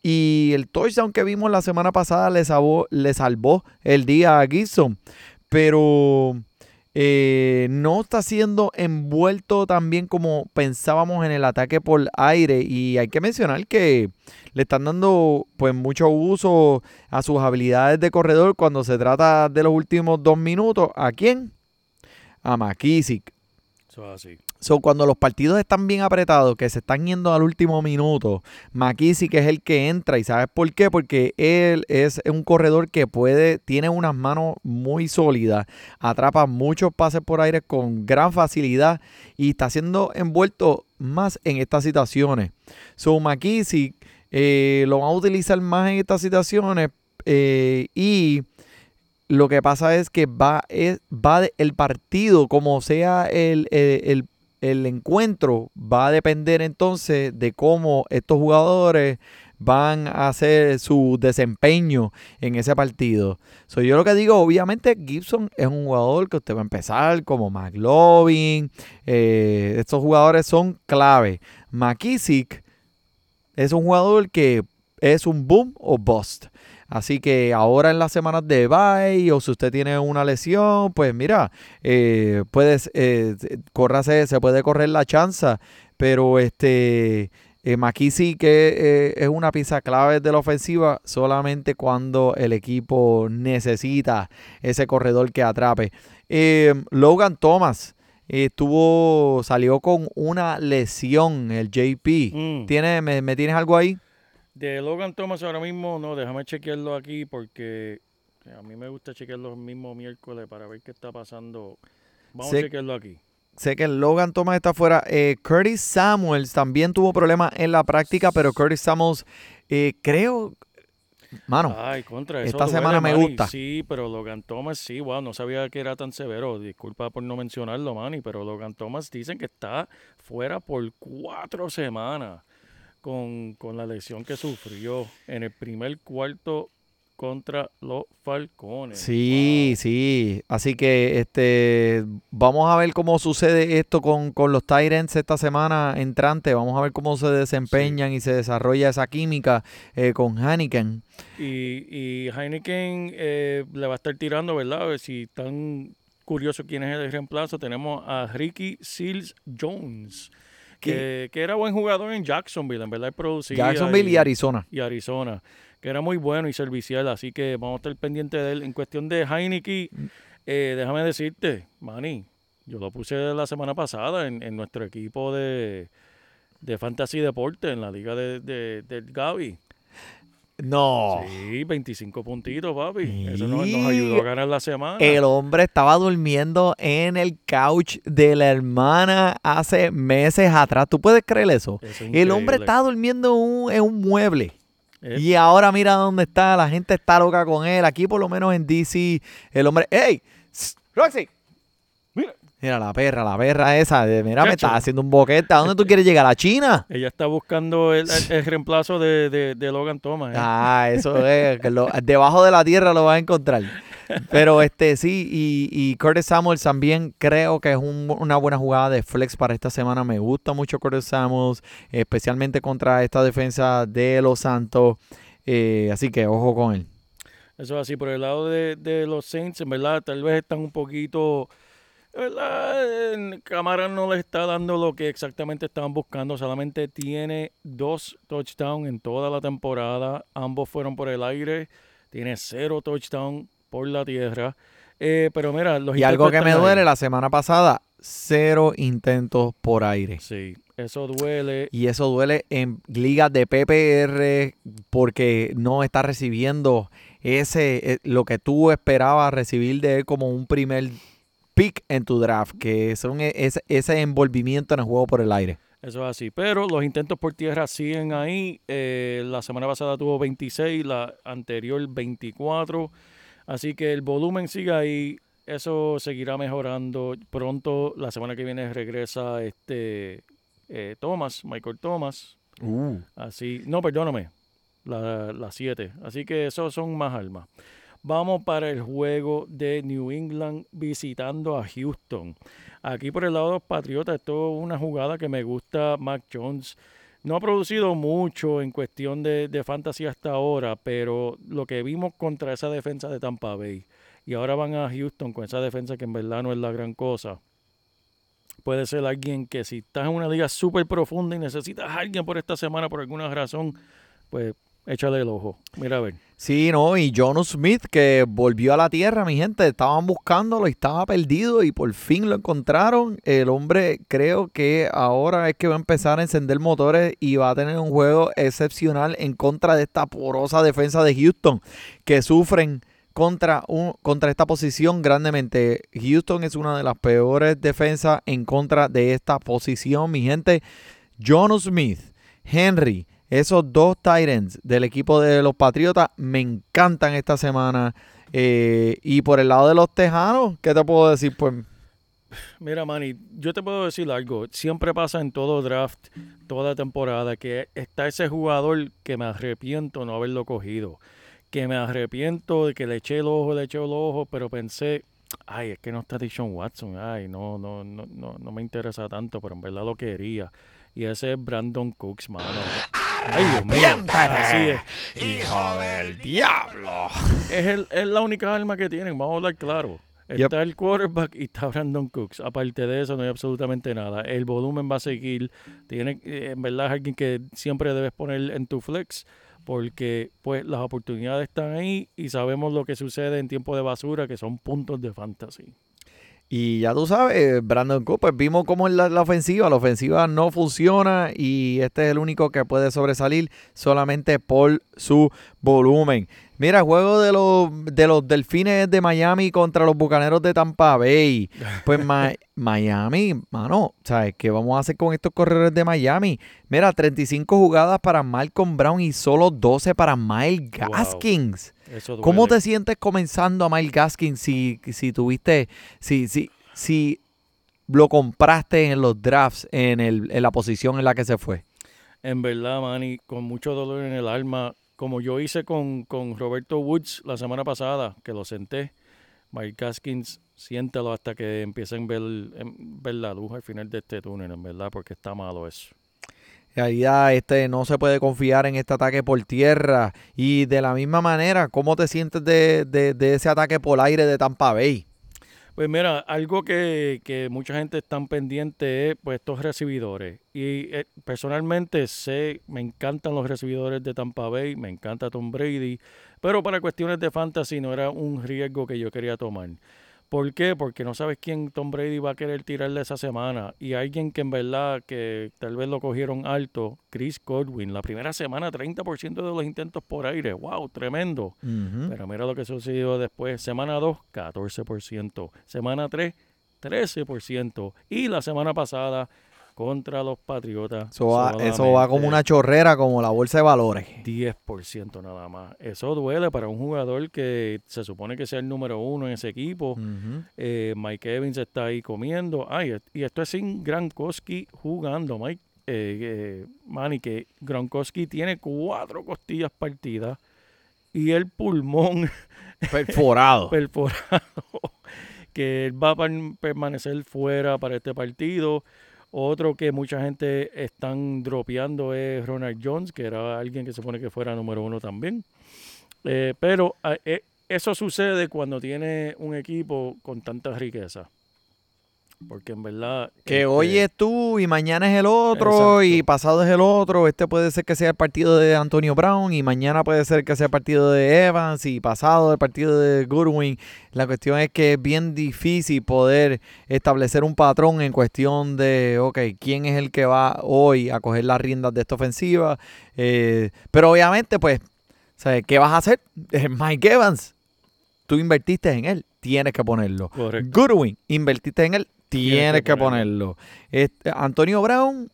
Y el touchdown que vimos la semana pasada le salvó, le salvó el día a Gibson. pero eh, no está siendo envuelto tan bien como pensábamos en el ataque por aire. Y hay que mencionar que le están dando pues mucho uso a sus habilidades de corredor cuando se trata de los últimos dos minutos. ¿A quién? A McKissick. Eso es así. So, cuando los partidos están bien apretados, que se están yendo al último minuto, McKissick es el que entra. ¿Y sabes por qué? Porque él es un corredor que puede, tiene unas manos muy sólidas, atrapa muchos pases por aire con gran facilidad y está siendo envuelto más en estas situaciones. So, McKissick eh, lo van a utilizar más en estas situaciones eh, y lo que pasa es que va, es, va el partido, como sea el, el- el- el encuentro, va a depender entonces de cómo estos jugadores van a hacer su desempeño en ese partido. So, yo lo que digo, obviamente Gibson es un jugador que usted va a empezar como McLovin. eh, estos jugadores son clave. McKissick es un jugador que es un boom o bust. Así que ahora en las semanas de bye o si usted tiene una lesión, pues mira, eh, puedes, eh, se puede correr la chanza, pero este eh, McKissick que eh, es una pieza clave de la ofensiva solamente cuando el equipo necesita ese corredor que atrape. Eh, Logan Thomas eh, estuvo, salió con una lesión, el JP. Mm. ¿Tiene, me, me tienes algo ahí? De Logan Thomas ahora mismo, no, déjame chequearlo aquí porque a mí me gusta chequearlo el mismo miércoles para ver qué está pasando. Vamos Sé- a chequearlo aquí. Sé que Logan Thomas está fuera. Eh, Curtis Samuels también tuvo problemas en la práctica, pero Curtis Samuels, eh, creo, mano, Ay, contra esta duele, semana me Manny. gusta. Sí, pero Logan Thomas sí, wow, no sabía que era tan severo. Disculpa por no mencionarlo, Manny, pero Logan Thomas dicen que está fuera por cuatro semanas con, con la lesión que sufrió en el primer cuarto contra los Falcones. Sí, sí. Así que este vamos a ver cómo sucede esto con, con los Tyrants esta semana entrante. Vamos a ver cómo se desempeñan y se desarrolla esa química eh, con Hanneken. Y, y Heineken eh, le va a estar tirando, ¿verdad? A ver si están curiosos quién es el reemplazo. Tenemos a Ricky Seals Jones, que, que era buen jugador en Jacksonville, en verdad producía. Jacksonville y Arizona. y Arizona, que era muy bueno y servicial, así que vamos a estar pendientes de él. En cuestión de Heineken, eh, déjame decirte, Manny, yo lo puse la semana pasada en, en nuestro equipo de, de Fantasy Deporte, en la liga de, de- del Gaby. No. Sí, 25 puntitos, papi. Eso nos, nos ayudó a ganar la semana. El hombre estaba durmiendo en el couch de la hermana hace meses atrás. ¿Tú puedes creer eso? Eso es El hombre está durmiendo en un, en un mueble. Eh, Y ahora mira dónde está. La gente está loca con él. Aquí por lo menos en DC, el hombre... ¡Ey! ¡Roxy! Mira. La perra, la perra esa. de- Mira, me está haciendo un boquete. ¿A dónde tú quieres llegar? ¿A China? Ella está buscando el, el- el reemplazo de, de- de Logan Thomas. ¿eh? Ah, eso es. que lo- debajo de la tierra lo vas a encontrar. Pero este sí, y, y Curtis Samuels también creo que es un- una buena jugada de flex para esta semana. Me gusta mucho Curtis Samuels, especialmente contra esta defensa de los Santos. Eh, así que ojo con él. Eso es así, por el lado de, de los Saints, en verdad, tal vez están un poquito, ¿verdad? Cámara no les está dando lo que exactamente estaban buscando, solamente tiene dos touchdowns en toda la temporada, ambos fueron por el aire, tiene cero touchdowns por la tierra, Eh, pero mira, los Y algo que me ahí. duele, la semana pasada, cero intentos por aire. Sí, eso duele. Y eso duele en ligas de PPR porque no está recibiendo ese eh, lo que tú esperabas recibir de él como un primer pick en tu draft, que son e- ese, ese envolvimiento en el juego por el aire. Eso es así. Pero los intentos por tierra siguen ahí. Eh, la semana pasada tuvo 26, la anterior 24. Así que el volumen sigue ahí. Eso seguirá mejorando. Pronto, la semana que viene, regresa este eh, Thomas, Michael Thomas. Así, no, perdóname, la 7. Así que esos son más almas. Vamos para el juego de New England visitando a Houston. Aquí por el lado de los Patriotas, esto es una jugada que me gusta. Mac Jones no ha producido mucho en cuestión de, de fantasy hasta ahora, pero lo que vimos contra esa defensa de Tampa Bay y ahora van a Houston con esa defensa que en verdad no es la gran cosa. Puede ser alguien que si estás en una liga súper profunda y necesitas a alguien por esta semana por alguna razón, pues échale el ojo. Mira a ver. Sí, no, y John Smith que volvió a la tierra, mi gente, estaban buscándolo y estaba perdido y por fin lo encontraron. El hombre creo que ahora es que va a empezar a encender motores y va a tener un juego excepcional en contra de esta porosa defensa de Houston que sufren contra, un, contra esta posición grandemente. Houston es una de las peores defensas en contra de esta posición, mi gente. John Smith, Henry, esos dos Titans del equipo de los Patriotas me encantan esta semana. Eh, y por el lado de los Tejanos, ¿qué te puedo decir? Pues Mira, Manny, yo te puedo decir algo. Siempre pasa en todo draft, toda temporada, que está ese jugador que me arrepiento no haberlo cogido. Que me arrepiento de que le eché el ojo, le eché el ojo, pero pensé, ay, es que no está Dishon Watson. Ay, no, no, no, no, no me interesa tanto, pero en verdad lo quería. Y ese es Brandon Cooks, mano. Ay, Dios mío. Así es. ¡Hijo del diablo! Es, el- es la única arma que tienen, vamos a hablar claro. Yep. Está el quarterback y está Brandon Cooks. Aparte de eso, no hay absolutamente nada. El volumen va a seguir. Tiene, eh, en verdad, es alguien que siempre debes poner en tu flex porque pues las oportunidades están ahí y sabemos lo que sucede en tiempo de basura, que son puntos de fantasy. Y ya tú sabes, Brandon Cooper, vimos cómo es la, la ofensiva. La ofensiva no funciona y este es el único que puede sobresalir solamente por su volumen. Mira, juego de los, de los Delfines de Miami contra los Bucaneros de Tampa Bay. Pues Ma- Miami, mano, ¿sabes qué vamos a hacer con estos corredores de Miami? Mira, 35 jugadas para Malcolm Brown y solo 12 para Miles Wow. Eso ¿Cómo te sientes comenzando a Miles Gaskins si, si tuviste, si, si, si lo compraste en los drafts en, el, en la posición en la que se fue? En verdad, Manny, con mucho dolor en el alma, como yo hice con, con Roberto Woods la semana pasada, que lo senté, Mike Gaskins, siéntalo hasta que empiecen a ver, em, ver la luz al final de este túnel, en verdad, porque está malo eso. En realidad, este, no se puede confiar en este ataque por tierra. Y de la misma manera, ¿cómo te sientes de, de- de ese ataque por aire de Tampa Bay? Pues mira, algo que, que mucha gente está pendiente es pues estos recibidores. Y eh, personalmente sé, me encantan los recibidores de Tampa Bay, me encanta Tom Brady, pero para cuestiones de fantasy no era un riesgo que yo quería tomar. ¿Por qué? Porque no sabes quién Tom Brady va a querer tirarle esa semana. Y alguien que en verdad que tal vez lo cogieron alto, Chris Godwin, la primera semana 30% de los intentos por aire. ¡Wow! Tremendo. Pero mira lo que sucedió después. Semana 2, 14%. Semana 3, 13%. Y la semana pasada, contra los Patriotas. Eso va, eso va como una chorrera, como la bolsa de valores. 10% nada más. Eso duele para un jugador que se supone que sea el número uno en ese equipo. Eh, Mike Evans está ahí comiendo. Ay, y esto es sin Gronkowski jugando, Mike. Eh, eh, Manny, que Gronkowski tiene cuatro costillas partidas y el pulmón Perforado. perforado, que él va a per- permanecer fuera para este partido. Otro que mucha gente están dropeando es Ronald Jones, que era alguien que se supone que fuera número uno también. Eh, pero ah, eh, eso sucede cuando tiene un equipo con tanta riqueza. Porque en verdad... Que este, hoy es tú y mañana es el otro y pasado es el otro. Este puede ser que sea el partido de Antonio Brown y mañana puede ser que sea el partido de Evans y pasado el partido de Goodwin. La cuestión es que es bien difícil poder establecer un patrón en cuestión de, ok, quién es el que va hoy a coger las riendas de esta ofensiva. Eh, pero obviamente, pues, ¿sabes? ¿qué vas a hacer? Mike Evans. Tú invertiste en él, tienes que ponerlo. Correcto. Goodwin, invertiste en él, tienes, que que, ponerlo. Este, Antonio Brown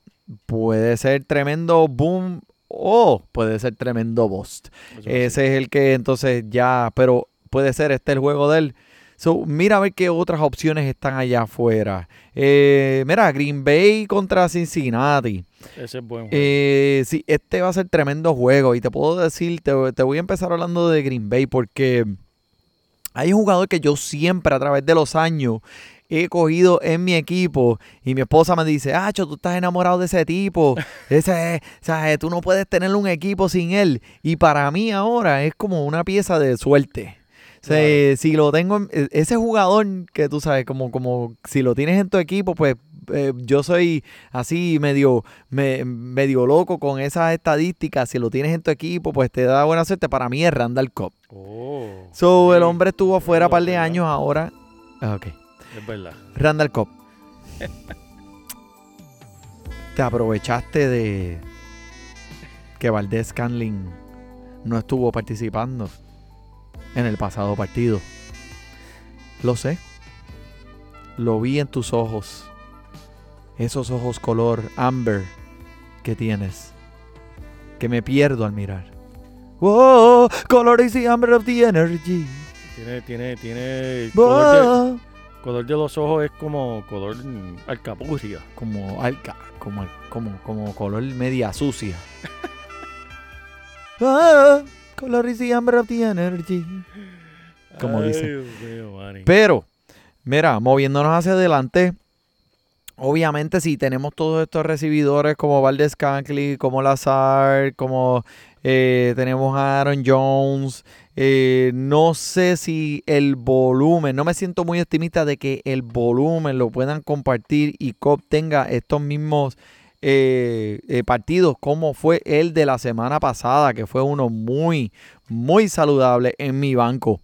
puede ser tremendo boom o puede ser tremendo bust. Eso. Ese es el que entonces ya, pero puede ser este el juego de él. So, mira a ver qué otras opciones están allá afuera. Eh, mira, Green Bay contra Cincinnati. Ese es buen juego. Eh, sí, este va a ser tremendo juego. Y te puedo decir, te, te voy a empezar hablando de Green Bay porque hay un jugador que yo siempre a través de los años he cogido en mi equipo y mi esposa me dice, Acho, tú estás enamorado de ese tipo. Ese, es- o sea, tú no puedes tener un equipo sin él. Y para mí ahora es como una pieza de suerte. sea, si lo tengo, en- e- ese jugador que tú sabes, como, como si lo tienes en tu equipo, pues eh, yo soy así medio, me- medio loco con esas estadísticas. Si lo tienes en tu equipo, pues te da buena suerte. Para mí es Randall Cobb. Oh. So, el hombre estuvo es afuera un par de años ahora. Ah, Ok. Es verdad. Randall Cobb. Te aprovechaste de que Valdés Scanlin no estuvo participando en el pasado partido. Lo sé. Lo vi en tus ojos. Esos ojos color amber que tienes. Que me pierdo al mirar. Whoa, color is the amber of the energy. Tiene, tiene, tiene. Color de. Color de los ojos es como color alcapurria. como alca, como, como, como color media sucia. ah, color is the amber of the energy. Como Ay, dice. Dios mío, Manny. Pero, mira, moviéndonos hacia adelante, obviamente si tenemos todos estos recibidores como Valdez Cankley, como Lazar, como eh, tenemos a Aaron Jones, eh, no sé si el volumen, no me siento muy optimista de que el volumen lo puedan compartir y Cobb tenga estos mismos eh, partidos como fue el de la semana pasada, que fue uno muy, muy saludable en mi banco.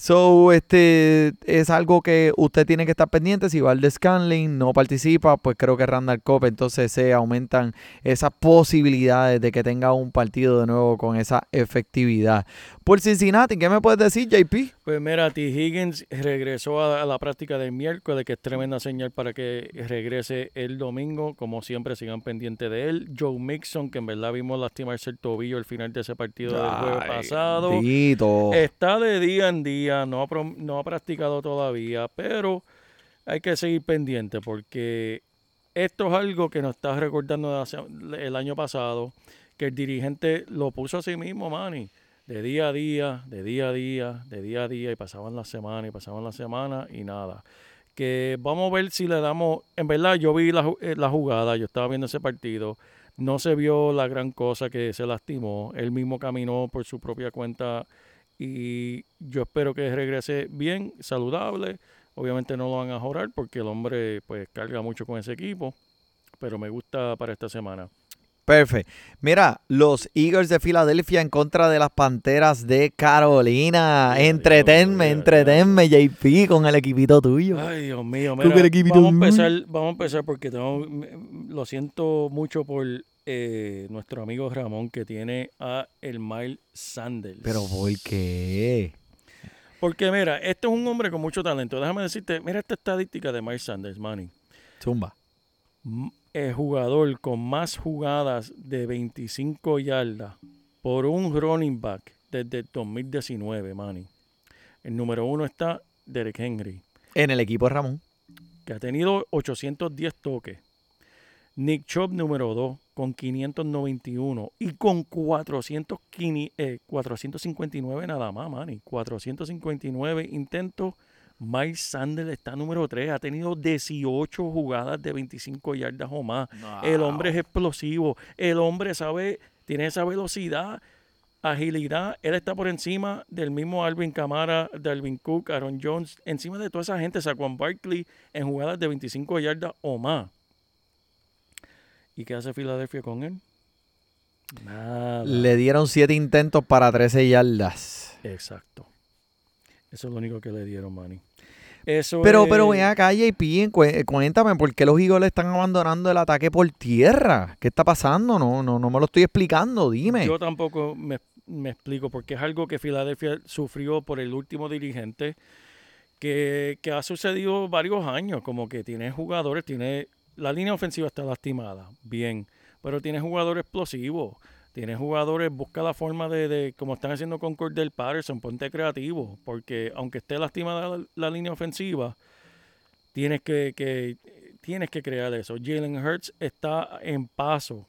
So, este es algo que usted tiene que estar pendiente. Si Valdez Scanlin no participa, pues creo que Randall Cobb entonces se aumentan esas posibilidades de que tenga un partido de nuevo con esa efectividad. Por Cincinnati, ¿qué me puedes decir, JP? Pues mira, T. Higgins regresó a, a la práctica del miércoles, que es tremenda señal para que regrese el domingo. Como siempre, sigan pendientes de él. Joe Mixon, que en verdad vimos lastimarse el tobillo al final de ese partido del Ay, pasado. Está de día en día, no ha, no ha practicado todavía, pero hay que seguir pendiente porque esto es algo que nos está recordando el año pasado, que el dirigente lo puso a sí mismo, Manny, de día a día, de día a día, de día a día, y pasaban las semanas y pasaban las semanas y nada. Que vamos a ver si le damos, en verdad yo vi la, eh, la jugada, yo estaba viendo ese partido, no se vio la gran cosa que se lastimó, él mismo caminó por su propia cuenta y yo espero que regrese bien, saludable. Obviamente no lo van a jorar porque el hombre pues carga mucho con ese equipo, pero me gusta para esta semana. Perfecto. Mira, los Eagles de Filadelfia en contra de las Panteras de Carolina. Ya, entretenme, entretenme, JP, con el equipito tuyo. Ay, Dios mío, mira, el equipito vamos a empezar, vamos a empezar porque tengo, lo siento mucho por eh, nuestro amigo Ramón que tiene a el Miles Sanders. Pero ¿por qué? Porque mira, este es un hombre con mucho talento. Déjame decirte, mira esta estadística de Miles Sanders, Manny. Zumba. m- el jugador con más jugadas de 25 yardas por un running back desde el 2019, Manny. El número uno está Derek Henry, En el equipo de Ramón. que ha tenido 810 toques. Nick Chubb, número 2, con 591 y con 400, quini- eh, 459 nada más, Manny. 459 intentos. Mike Sanders está número 3, ha tenido 18 jugadas de 25 yardas o más. El hombre es explosivo. El hombre sabe, tiene esa velocidad, agilidad. Él está por encima del mismo Alvin Kamara, de Alvin Cook, Aaron Jones, encima de toda esa gente, Saquon Barkley, en jugadas de 25 yardas o más. ¿Y qué hace Filadelfia con él? Nada. Le dieron siete intentos para 13 yardas. Exacto. Eso es lo único que le dieron, Manny. Eso Pero, es- pero ven acá, JP, eh, cuéntame, ¿por qué los Eagles están abandonando el ataque por tierra? ¿Qué está pasando? No, no, no me lo estoy explicando, dime. Yo tampoco me, me explico, porque es algo que Filadelfia sufrió por el último dirigente, que, que ha sucedido varios años, como que tiene jugadores, tiene la línea ofensiva está lastimada, bien, pero tiene jugadores explosivos, tiene jugadores, busca la forma de, de como están haciendo con Cordell Patterson, ponte creativo, porque aunque esté lastimada la, la línea ofensiva, tienes que, tienes que crear eso. Jalen Hurts está en paso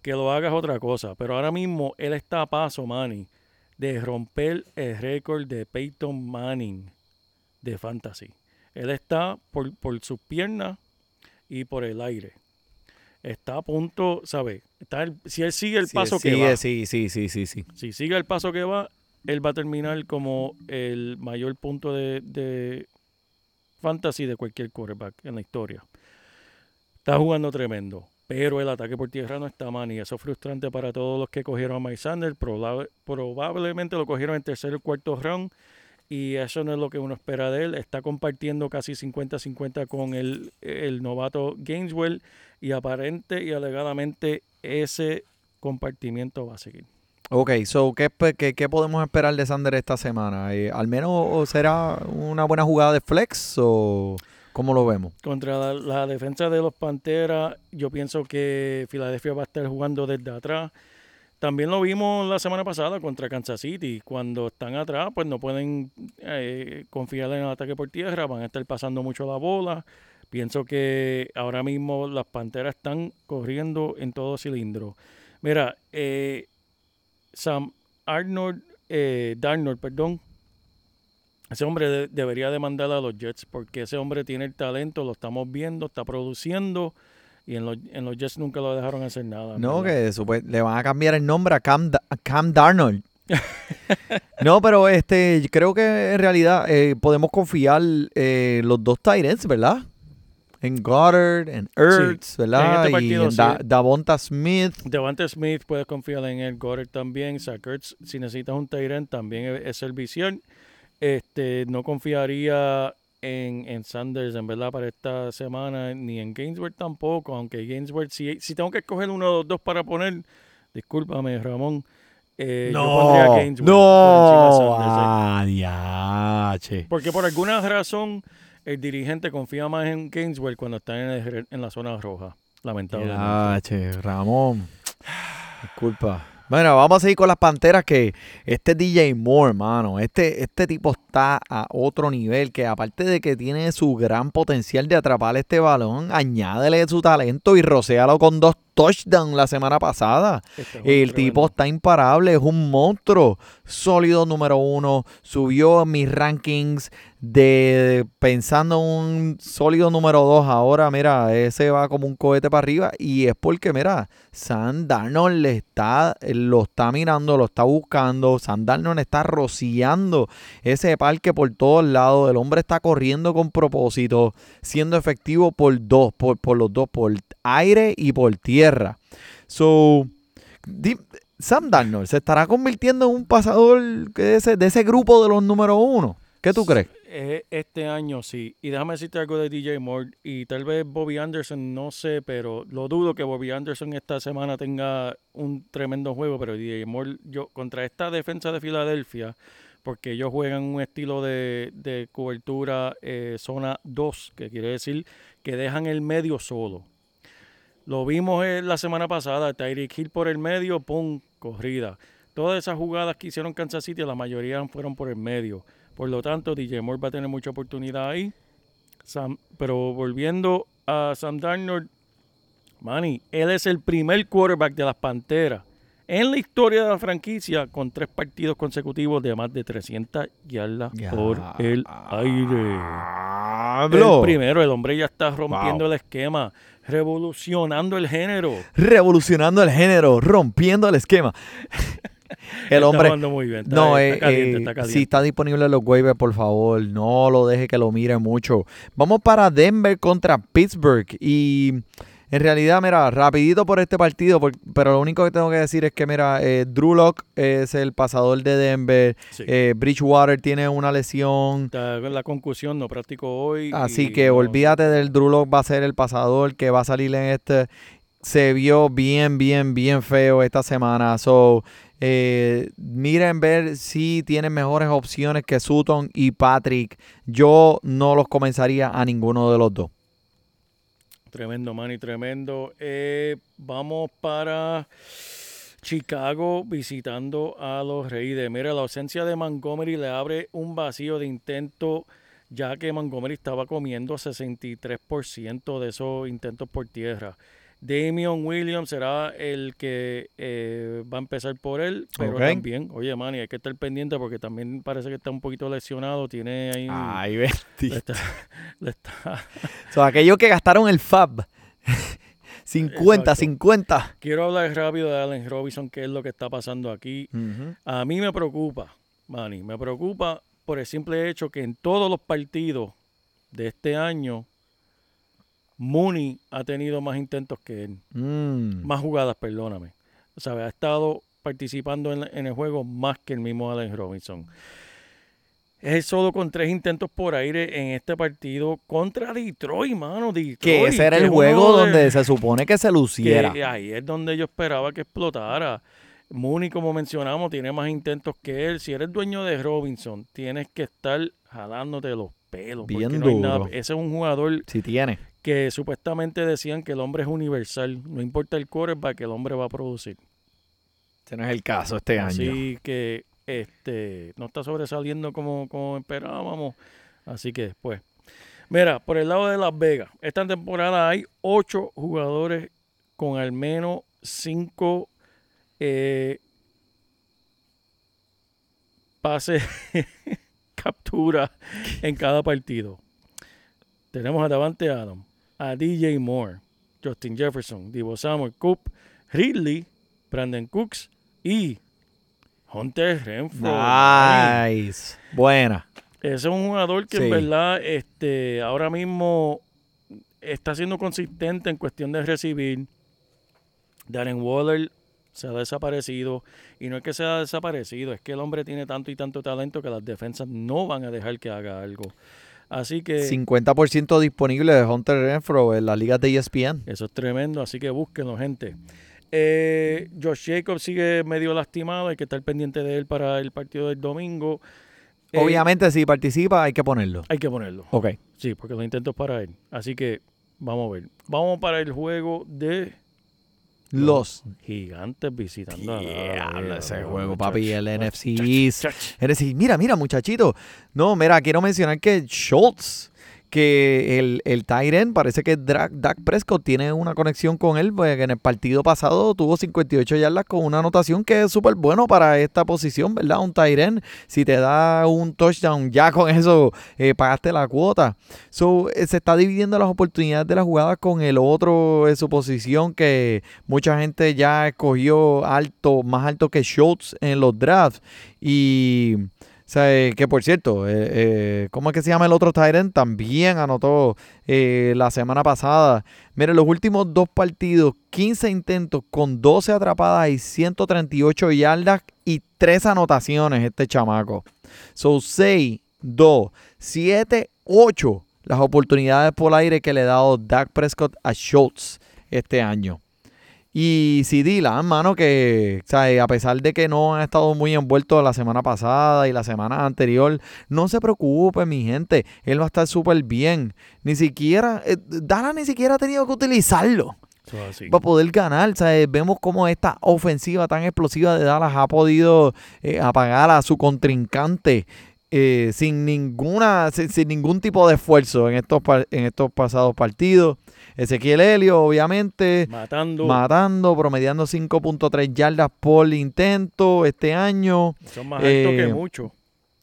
que lo hagas otra cosa. Pero ahora mismo él está a paso, Manny, de romper el récord de Peyton Manning de fantasy. Él está por, por sus piernas y por el aire. Está a punto, ¿sabes? Está el- si él sigue el paso que va, sí, sí, sí, sí, sí. si sigue el paso que va, él va a terminar como el mayor punto de, de fantasy de cualquier quarterback en la historia. Está jugando tremendo, pero el ataque por tierra no está mal y eso es frustrante para todos los que cogieron a Mike Sanders. Probable- probablemente lo cogieron en tercer o cuarto round y eso no es lo que uno espera de él. Está compartiendo casi 50-50 con el, el novato Gaineswell y aparente y alegadamente ese compartimiento va a seguir. Ok, so, ¿qué, qué, qué podemos esperar de Sander esta semana? Eh, ¿Al menos será una buena jugada de flex o cómo lo vemos? Contra la, la defensa de los Panteras, yo pienso que Filadelfia va a estar jugando desde atrás. También lo vimos la semana pasada contra Kansas City. Cuando están atrás, pues no pueden eh, confiar en el ataque por tierra, van a estar pasando mucho la bola. Pienso que ahora mismo las Panteras están corriendo en todo cilindro. Mira, eh, Sam Arnold, eh, Darnold, perdón, ese hombre de- debería demandar a los Jets porque ese hombre tiene el talento, lo estamos viendo, está produciendo y en los, en los Jets nunca lo dejaron hacer nada. No, verdad. que supue- le van a cambiar el nombre a Cam, a Cam Darnold. no, pero este, creo que en realidad eh, podemos confiar eh, los dos Titans, ¿verdad? En Goddard, en Ertz, ¿verdad? este y partido en sí. Da- Davonta Smith. Devante Smith puedes confiar en él, Goddard también, Zach Ertz, si necesitas un Tyrant también es, visión. Este, no confiaría en, en Sanders en verdad para esta semana, ni en Gainsworth tampoco, aunque Gainsworth, si, si tengo que escoger uno de los dos para poner, discúlpame Ramón, eh, yo pondría a Gainsworth por encima de no, Sanders, eh. ah, diache. Porque por alguna razón el dirigente confía más en Gainsworth cuando está en, el- en la zona roja, lamentablemente. Diache, Ramón. Disculpa. Bueno, vamos a seguir con las panteras que este DJ Moore, mano, este, este tipo está a otro nivel, que aparte de que tiene su gran potencial de atrapar este balón, añádele su talento y rocéalo con dos touchdowns la semana pasada. Este es El tipo está imparable, es un monstruo. Sólido número uno. Subió mis rankings de pensando en un sólido número dos. Ahora, mira, ese va como un cohete para arriba. Y es porque, mira, Sam Darnold le está, lo está mirando, lo está buscando. Sam Darnold está rociando ese parque por todos lados. El hombre está corriendo con propósito, siendo efectivo por dos, por, por los dos, por aire y por tierra. So, Sam Darnold se estará convirtiendo en un pasador de ese, de ese grupo de los número uno. ¿Qué tú crees? Eh, Este año sí. Y déjame decirte algo de DJ Moore. Y tal vez Bobby Anderson, no sé, pero lo dudo que Bobby Anderson esta semana tenga un tremendo juego. Pero DJ Moore, yo, contra esta defensa de Filadelfia, porque ellos juegan un estilo de, de cobertura eh, zona 2, que quiere decir que dejan el medio solo. Lo vimos eh, la semana pasada, Tyreek Hill por el medio, pum, corrida. Todas esas jugadas que hicieron Kansas City, la mayoría fueron por el medio. Por lo tanto, DJ Moore va a tener mucha oportunidad ahí. Pero volviendo a Sam Darnold, Manny, él es el primer quarterback de las Panteras en la historia de la franquicia con tres partidos consecutivos de más de 300 yardas por el aire. El primero, el hombre ya está rompiendo el esquema, revolucionando el género. Revolucionando el género, rompiendo el esquema. el Está hombre. jugando muy bien. Está, No, está eh, caliente, eh, está caliente. si está disponible en los waivers, por favor, no lo deje que lo mire mucho. Vamos para Denver contra Pittsburgh y en realidad, mira, rapidito por este partido, por- pero lo único que tengo que decir es que, mira, eh, Drew es el pasador de Denver, Sí. eh, Bridgewater tiene una lesión, la concusión, no practicó hoy. así y que no- olvídate del Drew va a ser el pasador que va a salir en este. Se vio bien, bien, bien feo esta semana. So, eh, miren ver si tienen mejores opciones que Sutton y Patrick. Yo no los comenzaría a ninguno de los dos. Tremendo, Manny, tremendo. Eh, vamos para Chicago visitando a los Reyes. Mira, la ausencia de Montgomery le abre un vacío de intento, ya que Montgomery estaba comiendo 63% de esos intentos por tierra. Damian Williams será el que eh, va a empezar por él, pero también, oye, Manny, hay que estar pendiente porque también parece que está un poquito lesionado. Tiene ahí. Ay, le bendito. está, le está- So, aquellos que gastaron el FAB. 50, Exacto. 50. Quiero hablar rápido de Allen Robinson, qué es lo que está pasando aquí. A mí me preocupa Manny. Me preocupa por el simple hecho que en todos los partidos de este año, Mooney ha tenido más intentos que él. Mm. Más jugadas, perdóname. O sea, ha estado participando en, en el juego más que el mismo Allen Robinson. Es solo con tres intentos por aire en este partido contra Detroit, mano. Detroit, Que ese era que el juego donde se supone que se luciera. que ahí es donde yo esperaba que explotara. Mooney, como mencionamos, tiene más intentos que él. Si eres dueño de Robinson, tienes que estar jalándote los pelos. Bien no hay nada- duro. Ese es un jugador Si tiene. Que supuestamente decían que el hombre es universal. No importa el quarterback, que el hombre va a producir. Ese no es el caso este año. Así que este no está sobresaliendo como, como esperábamos. Así que después. Mira, por el lado de Las Vegas, esta temporada hay ocho jugadores con al menos cinco eh, pases captura en cada partido. Tenemos a Davante Adams, a DJ Moore, Justin Jefferson, Divo Samuel, Coop, Ridley, Brandon Cooks y Hunter Renfro. Nice. Buena. Ese es un jugador que Sí. en verdad este, ahora mismo está siendo consistente en cuestión de recibir. Darren Waller se ha desaparecido. Y no es que se ha desaparecido, es que el hombre tiene tanto y tanto talento que las defensas no van a dejar que haga algo. Así que 50% disponible de Hunter Renfro en las ligas de ESPN. eso es tremendo, así que búsquenlo, gente. Eh, Josh Jacobs sigue medio lastimado, hay que estar pendiente de él para el partido del domingo. Eh, Obviamente, si participa, hay que ponerlo. Hay que ponerlo. Ok. Sí, porque los intentos para él. Así que vamos a ver. Vamos para el juego de Los. gigantes visitando a Diablo, a- ese a- juego, papi, el NFC East. mira, mira, muchachito. No, mira, quiero mencionar que Schultz, que el, el tight end, parece que Dra- Dak Prescott tiene una conexión con él, porque en el partido pasado tuvo 58 yardas con una anotación que es súper bueno para esta posición, ¿verdad? Un tight end, si te da un touchdown, ya con eso eh, pagaste la cuota. So, eh, se está dividiendo las oportunidades de la jugada con el otro en su posición que mucha gente ya escogió alto, más alto que Schultz en los drafts. Y, sea, eh, que por cierto, eh, eh, ¿cómo es que se llama el otro Tyrant? También anotó eh, la semana pasada. Miren, los últimos dos partidos, 15 intentos con 12 atrapadas y 138 yardas y 3 anotaciones este chamaco. So, 6, 2, 7, 8 las oportunidades por aire que le ha dado Dak Prescott a Schultz este año. Y CD Lamb, mano, que o sea, a pesar de que no han estado muy envueltos la semana pasada y la semana anterior, no se preocupe, mi gente. Él va a estar súper bien. Ni siquiera, eh, Dallas ni siquiera ha tenido que utilizarlo así. para poder ganar. Sea, eh, vemos cómo esta ofensiva tan explosiva de Dallas ha podido eh, apagar a su contrincante eh, sin ninguna, sin, sin ningún tipo de esfuerzo en estos, en estos pasados partidos. Ezequiel Helio, obviamente, Matando. matando, promediando 5.3 yardas por intento este año. son más altos eh, que mucho.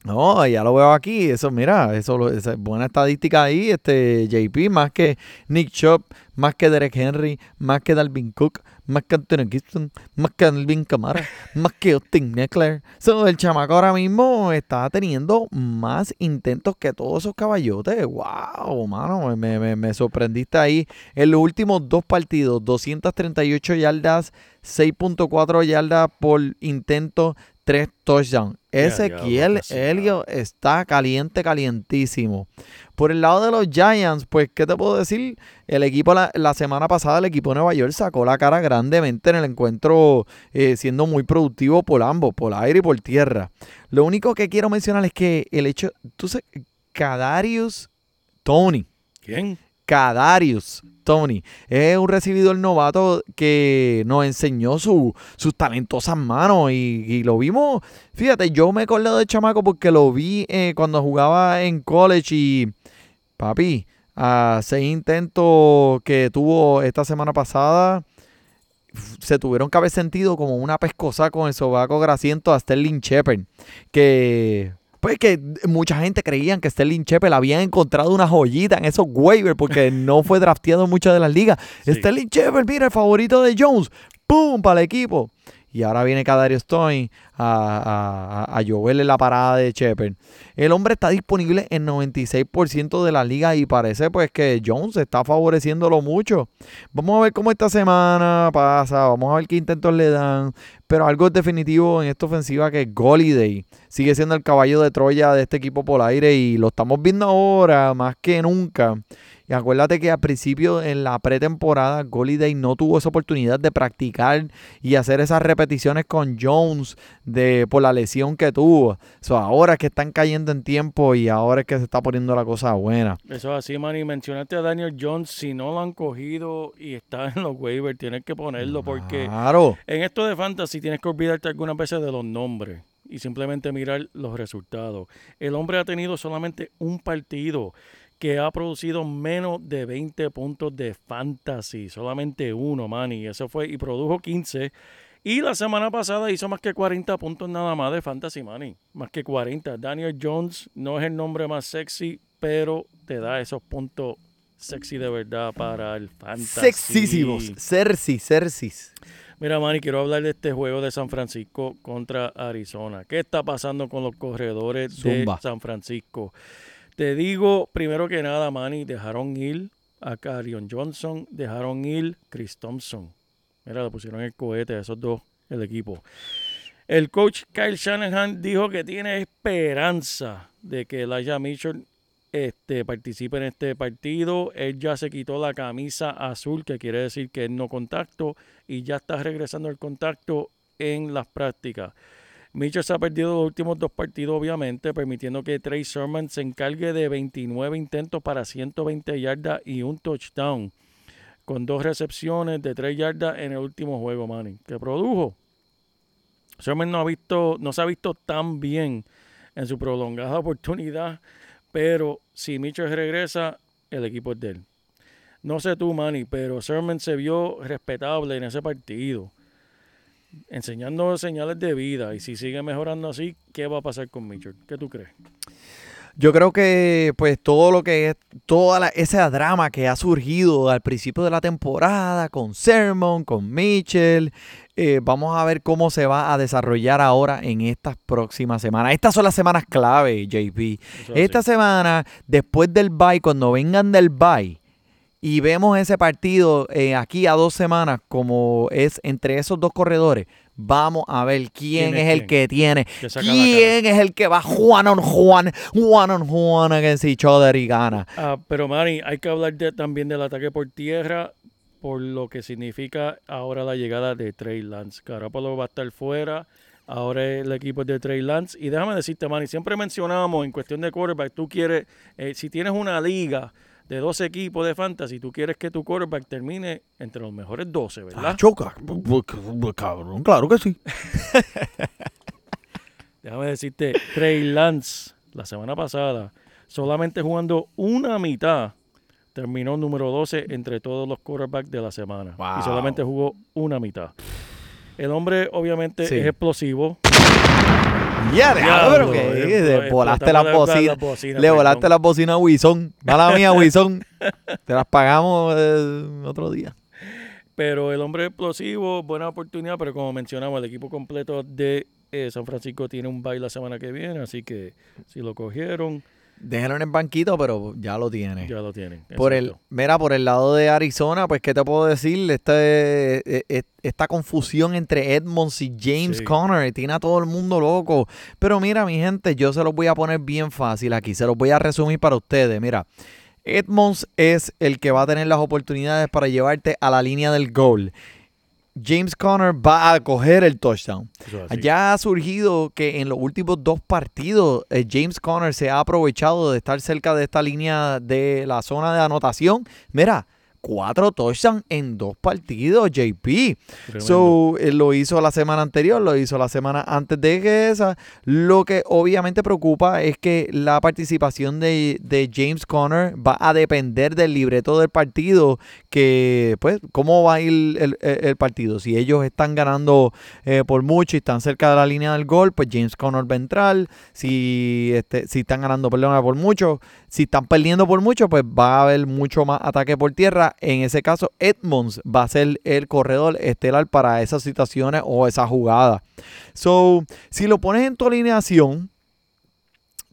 No, ya lo veo aquí. Eso, mira, eso esa es buena estadística ahí. Este JP, más que Nick Chubb, más que Derek Henry, más que Dalvin Cook, más que Anthony Gibson, más que Alvin Kamara, más que Austin Eckler. So, el chamaco ahora mismo está teniendo más intentos que todos esos caballotes. Wow, mano, me, me- me sorprendiste ahí. En los últimos dos partidos, 238 yardas, 6.4 yardas por intento, 3 touchdowns. Ezequiel Elliott está caliente, calientísimo. Por el lado de los Giants, pues, ¿qué te puedo decir? El equipo, la, la semana pasada, el equipo de Nueva York sacó la cara grandemente en el encuentro, eh, siendo muy productivo por ambos, por aire y por tierra. Lo único que quiero mencionar es que el hecho, tú sabes, Kadarius Tony, ¿Quién? Kadarius Tony. Es un recibidor novato que nos enseñó su- sus talentosas manos y, lo vimos. Fíjate, yo me acuerdo de chamaco porque lo vi eh, cuando jugaba en college y, papi, a seis intentos que tuvo esta semana pasada, se tuvieron que haber sentido como una pescosa con el sobaco grasiento a Sterling Shepard, que pues que mucha gente creían que Sterling Shepard había encontrado una joyita en esos waivers porque no fue drafteado en muchas de las ligas. Sí. Sterling Shepard, mira, el favorito de Jones, ¡pum! para el equipo. y ahora viene Cadario Stone a, a, a lloverle la parada de Shepard. El hombre está disponible en 96% de la liga y parece pues que Jones está favoreciéndolo mucho. Vamos a ver cómo esta semana pasa, vamos a ver qué intentos le dan, pero algo es definitivo en esta ofensiva que Goliday sigue siendo el caballo de Troya de este equipo por aire y lo estamos viendo ahora más que nunca. Y acuérdate que al principio en la pretemporada Goliday no tuvo esa oportunidad de practicar y hacer esas repeticiones con Jones de, por la lesión que tuvo. So, ahora es que están cayendo en tiempo y ahora es que se está poniendo la cosa buena. Eso es así, man. Y mencionaste a Daniel Jones. Si no lo han cogido y está en los waivers, tienes que ponerlo porque Claro. en esto de fantasy tienes que olvidarte algunas veces de los nombres y simplemente mirar los resultados. El hombre ha tenido solamente un partido que ha producido menos de 20 puntos de fantasy, solamente uno, man, y eso fue, y produjo 15. Y la semana pasada hizo más que 40 puntos nada más de fantasy money, más que 40. Daniel Jones no es el nombre más sexy, pero te da esos puntos sexy de verdad para el fantasy. Sexísimos. Cersis, Cersis. Mira, Manny, quiero hablar de este juego de San Francisco contra Arizona. ¿Qué está pasando con los corredores Zumba. de San Francisco? Te digo, primero que nada, Manny, dejaron ir a Carion Johnson, dejaron ir Chris Thompson. Mira, le pusieron el cohete a esos dos, el equipo. El coach Kyle Shanahan dijo que tiene esperanza de que Elijah Mitchell este, participe en este partido. Él ya se quitó la camisa azul, que quiere decir que él no contacto, y ya está regresando el contacto en las prácticas. Mitchell se ha perdido los últimos dos partidos, obviamente, permitiendo que Trey Sermon se encargue de 29 intentos para 120 yardas y un touchdown, con dos recepciones de 3 yardas en el último juego, Manny, que produjo. Sermon no, ha visto, no se ha visto tan bien en su prolongada oportunidad, pero si Mitchell regresa, el equipo es de él. No sé tú, Manny, pero Sermon se vio respetable en ese partido enseñando señales de vida y si sigue mejorando así, ¿qué va a pasar con Mitchell? ¿Qué tú crees? Yo creo que pues todo lo que es, toda la- esa drama que ha surgido al principio de la temporada con Sermon, con Mitchell, eh, vamos a ver cómo se va a desarrollar ahora en estas próximas semanas. Estas son las semanas clave, JP. Esta semana, después del bye, cuando vengan del bye y vemos ese partido eh, aquí a dos semanas, como es entre esos dos corredores, vamos a ver quién, ¿Quién es, el quién? que tiene, Que quién es el que va Juan on Juan, one on Juan against each other y gana. Ah, pero Manny, hay que hablar de- también del ataque por tierra, por lo que significa ahora la llegada de Trey Lance. Garoppolo va a estar fuera. Ahora el equipo es de Trey Lance. Y déjame decirte, Manny, siempre mencionamos en cuestión de quarterback, tú quieres, eh, si tienes una liga de 12 equipos de fantasy, tú quieres que tu quarterback termine entre los mejores 12, ¿verdad? Ah, choca, cabrón, claro que sí. Déjame decirte, Trey Lance, la semana pasada, solamente jugando una mitad, terminó número 12 entre todos los quarterbacks de la semana. Wow. Y solamente jugó una mitad. El hombre, obviamente, Sí. es explosivo. Ya, pero que eh, le volaste las bocinas. Le perdón. volaste las bocinas a Wison. Mala mía, Wison. Te las pagamos eh, otro día. Pero el hombre explosivo, buena oportunidad, pero como mencionamos, el equipo completo de eh, San Francisco tiene un baile la semana que viene, así que si lo cogieron, Déjalo en el banquito, pero ya lo tiene. ya lo tienen. Por el, mira, por el lado de Arizona, pues, ¿qué te puedo decir? Este, eh, eh, esta confusión entre Edmonds y James Sí. Conner tiene a todo el mundo loco. Pero mira, mi gente, yo se los voy a poner bien fácil aquí. Se los voy a resumir para ustedes. Mira, Edmonds es el que va a tener las oportunidades para llevarte a la línea del goal. James Conner va a coger el touchdown. Es. Ya ha surgido que en los últimos dos partidos eh, James Conner se ha aprovechado de estar cerca de esta línea de la zona de anotación. Mira, cuatro touchdowns en dos partidos, JP. Tremendo. So, él lo hizo la semana anterior, lo hizo la semana antes de que esa. Lo que obviamente preocupa es que la participación de, de James Conner va a depender del libreto del partido, que pues, ¿cómo va a ir el, el- el partido? Si ellos están ganando eh, por mucho y están cerca de la línea del gol, pues James Conner va a entrar. Si, este, si están ganando, perdón, por mucho. Si están perdiendo por mucho, pues va a haber mucho más ataque por tierra en ese caso Edmonds va a ser el corredor estelar para esas situaciones o esa jugada. So, si lo pones en tu alineación,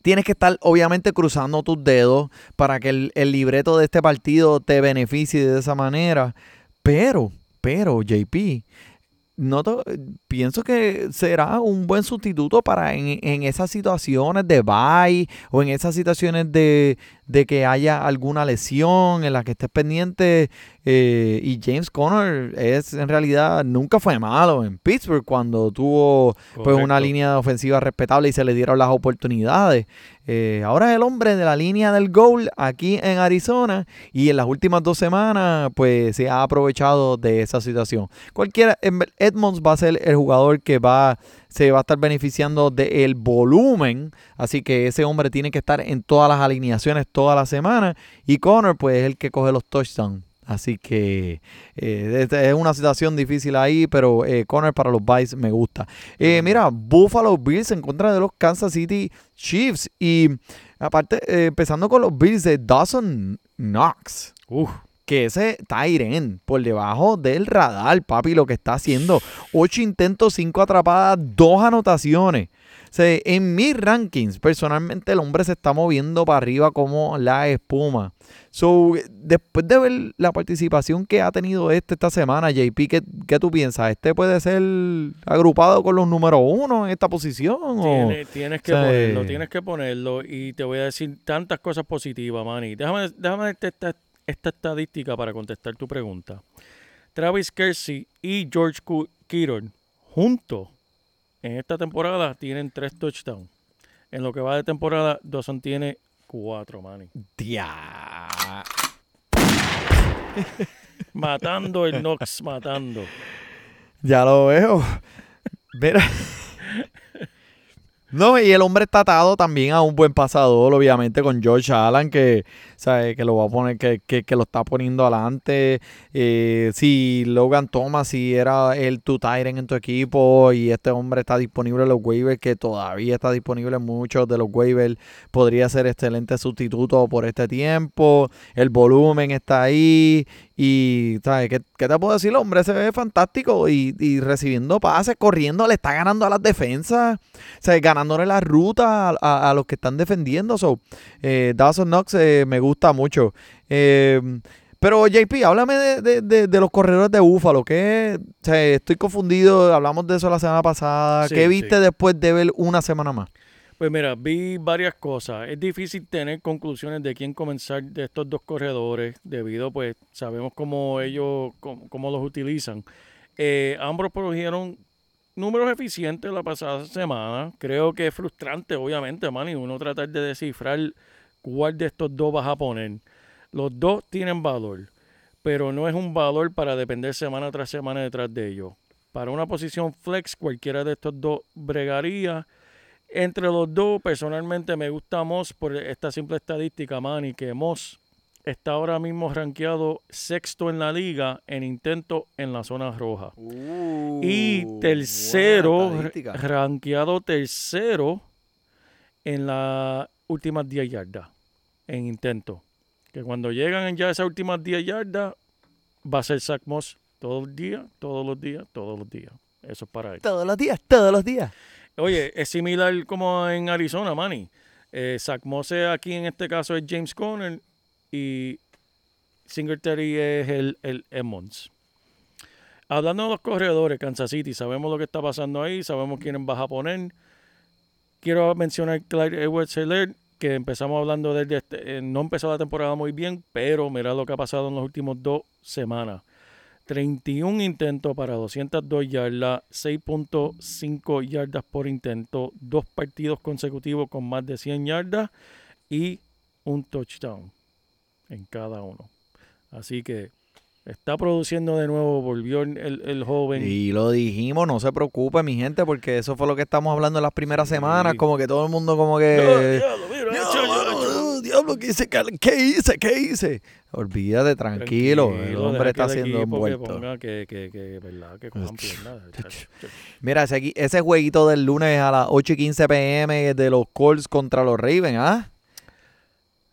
tienes que estar obviamente cruzando tus dedos para que el, el libreto de este partido te beneficie de esa manera. Pero, pero, JP, noto, pienso que será un buen sustituto para en, en esas situaciones de bye o en esas situaciones de, de que haya alguna lesión en la que estés pendiente. eh, y James Conner es en realidad nunca fue malo en Pittsburgh cuando tuvo pues una línea ofensiva respetable y se le dieron las oportunidades. Eh, ahora es el hombre de la línea del goal aquí en Arizona y en las últimas dos semanas pues se ha aprovechado de esa situación. Cualquiera, Edmonds va a ser el jugador que va se va a estar beneficiando del volumen, así que ese hombre tiene que estar en todas las alineaciones toda la semana y Connor pues es el que coge los touchdowns. Así que eh, es una situación difícil ahí, pero eh, Connor para los Vice me gusta. Eh, mira, Buffalo Bills en contra de los Kansas City Chiefs. Y aparte, empezando con los Bills de Dawson Knox. Uf, Que ese Tyren por debajo del radar, papi, lo que está haciendo. Ocho intentos, cinco atrapadas, dos anotaciones. O sea, en mis rankings, personalmente, el hombre se está moviendo para arriba como la espuma. So, después de ver la participación que ha tenido este esta semana, JP, ¿qué, qué tú piensas? ¿Este puede ser agrupado con los números uno en esta posición? o- Tiene- tienes que o sea, ponerlo, eh, tienes que ponerlo y te voy a decir tantas cosas positivas, Manny. Déjame, déjame esta, esta estadística para contestar tu pregunta. Travis Kersey y George Kittle juntos en esta temporada tienen tres touchdowns. En lo que va de temporada, Dawson tiene cuatro, Manny. Dia. Matando el Knox, matando. Ya lo veo. Mira. No, y el hombre está atado también a un buen pasador, obviamente, con George Allen, que, sabe, que lo va a poner, que, que, lo está poniendo adelante. Eh, si Logan Thomas, si era el tu Tyren en tu equipo y este hombre está disponible en los waivers, que todavía está disponible en muchos de los waivers, podría ser excelente sustituto por este tiempo. El volumen está ahí. Y, ¿sabes? ¿Qué, qué te puedo decir? El hombre se ve fantástico y, y recibiendo pases, corriendo, le está ganando a las defensas, o sea, ganándole la ruta a, a- a los que están defendiendo. So, eh, Dawson Knox eh, me gusta mucho. Eh, pero, JP, háblame de, de- de- de los corredores de Búfalo. que o sea, Estoy confundido, hablamos de eso la semana pasada. Sí, ¿Qué viste sí. después de ver una semana más? Pues mira, vi varias cosas. Es difícil tener conclusiones de quién comenzar de estos dos corredores, debido, pues, sabemos cómo ellos, cómo, cómo los utilizan. Eh, ambos produjeron números eficientes la pasada semana. Creo que es frustrante, obviamente, Manny, uno tratar de descifrar cuál de estos dos vas a poner. Los dos tienen valor, pero no es un valor para depender semana tras semana detrás de ellos. Para una posición flex, cualquiera de estos dos bregaría. Entre los dos, personalmente me gusta Moss por esta simple estadística, Manny, que Moss está ahora mismo rankeado sexto en la liga en intento en la zona roja. y tercero, rankeado tercero en las últimas 10 yardas en intento. Que cuando llegan ya esas últimas 10 yardas, va a ser Zach Moss todos los días, todos los días, todos los días. Eso es para él. Todos los días, todos los días. Oye, es similar como en Arizona, Manny. Eh, Zach Moss aquí en este caso es James Conner y Singletary es el, el Edmonds. Hablando de los corredores, Kansas City, sabemos lo que está pasando ahí, sabemos quiénes vas a poner. Quiero mencionar Clyde Edwards Helaire, que empezamos hablando de este- eh, no empezó la temporada muy bien, pero mira lo que ha pasado en las últimas dos semanas. 31 intentos para 202 yardas, 6.5 yardas por intento, dos partidos consecutivos con más de 100 yardas y un touchdown en cada uno. Así que está produciendo de nuevo, volvió el, el joven. Y lo dijimos, no se preocupe, mi gente, porque eso fue lo que estamos hablando en las primeras Sí. semanas, como que todo el mundo como que... diablo, ¿qué hice? ¿Qué- ¿Qué hice? ¿Qué hice? Olvídate, tranquilo, el hombre está siendo envuelto. que, que, que, verdad, que. Mira, ese, ese jueguito del lunes a las 8 y 15 pm de los Colts contra los Ravens, ¿ah?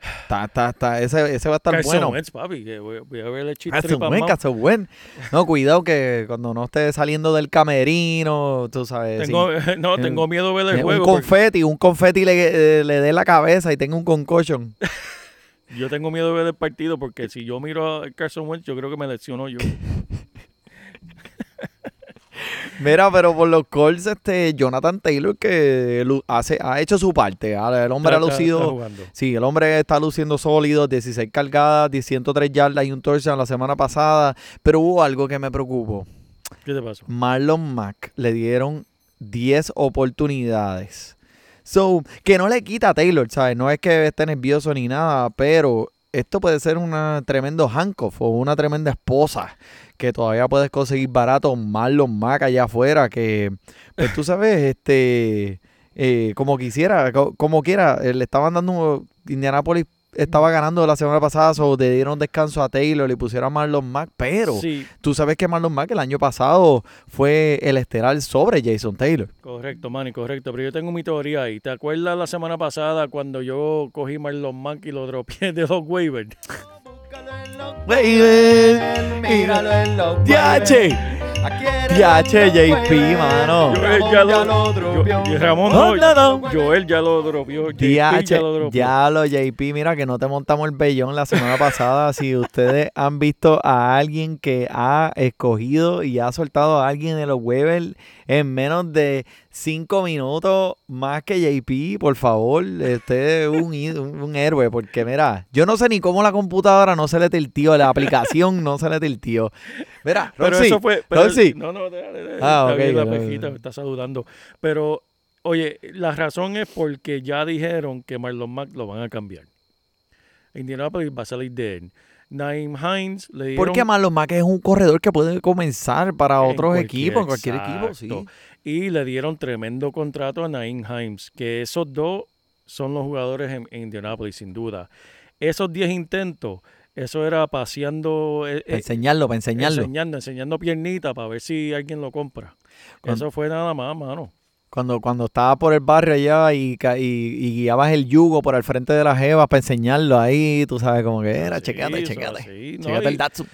Está, está, está. Ese, ese va a estar Carson bueno. Wentz, papi, que voy, voy a ver el chiste Carson Wentz, Carson Wentz. No, cuidado que cuando no esté saliendo del camerino, tú sabes. Tengo, sí. no, tengo miedo de ver el juego. un porque confeti, un confeti le, eh, le dé la cabeza y tenga un concussion. Yo tengo miedo de ver el partido porque si yo miro a Carson Wentz, yo creo que me lesiono yo. Mira, pero por los Colts, este, Jonathan Taylor que hace, ha hecho su parte. El hombre ha Está- lucido. está. Sí, el hombre está luciendo sólido, 16 cargadas, 103 yardas y un touchdown la semana pasada. Pero hubo algo que me preocupó. ¿Qué te pasó? Marlon Mack le dieron 10 oportunidades. So, que no le quita a Taylor, ¿sabes? No es que esté nervioso ni nada, pero esto puede ser una tremendo handcuff o una tremenda esposa que todavía puedes conseguir barato. Marlon Mack allá afuera, que, pues tú sabes, este, eh, como quisiera, co- como quiera, eh, le estaban dando, Indianapolis estaba ganando la semana pasada, so, le dieron descanso a Taylor, le pusieron a Marlon Mack, pero... Sí, Tú sabes que Marlon Mack el año pasado fue el estelar sobre Jason Taylor. correcto, Manny, correcto. Pero yo tengo mi teoría ahí. ¿Te acuerdas la semana pasada cuando yo cogí Marlon Mack y lo dropeé de los waivers? Míralo en los ¡Diache! ¡Diache, JP, mano! Joel ya lo, y Ramón No, no, no, no. Joel ya lo DH, ya lo dropeó. ya lo JP, mira que no te montamos el bellón la semana pasada. si ustedes han visto a alguien que ha escogido y ha soltado a alguien de los waivers en menos de cinco minutos más que JP, por favor, usted es un, un, un héroe, porque mira, yo no sé ni cómo la computadora no se le tiltió, la aplicación no se le tiltió. Mira, Pero Roxy, eso fue. Pero, Roxy, No, no, Ah, está ok, bien, la pejita me está saludando. Pero, oye, la razón es porque ya dijeron que Marlon Mack lo van a cambiar. Indianapolis va a salir de él. Naim Hines le dieron... porque Marlon Mack es un corredor que puede comenzar para otros equipos, en cualquier equipo, sí. Y le dieron tremendo contrato a Naim Hines, que esos dos son los jugadores en, en Indianapolis, sin duda. Esos 10 intentos, eso era paseando, eh, Para eh, enseñarlo, para enseñarlo. enseñando, enseñando piernita para ver si alguien lo compra. Cuando- Eso fue nada más, mano. Cuando, cuando estaba por el barrio allá y, y, y guiabas el yugo por el frente de la jeva para enseñarlo ahí, tú sabes, como que era, Sí, chequeate. así, ¿no? Chequeate Y- el Datsun.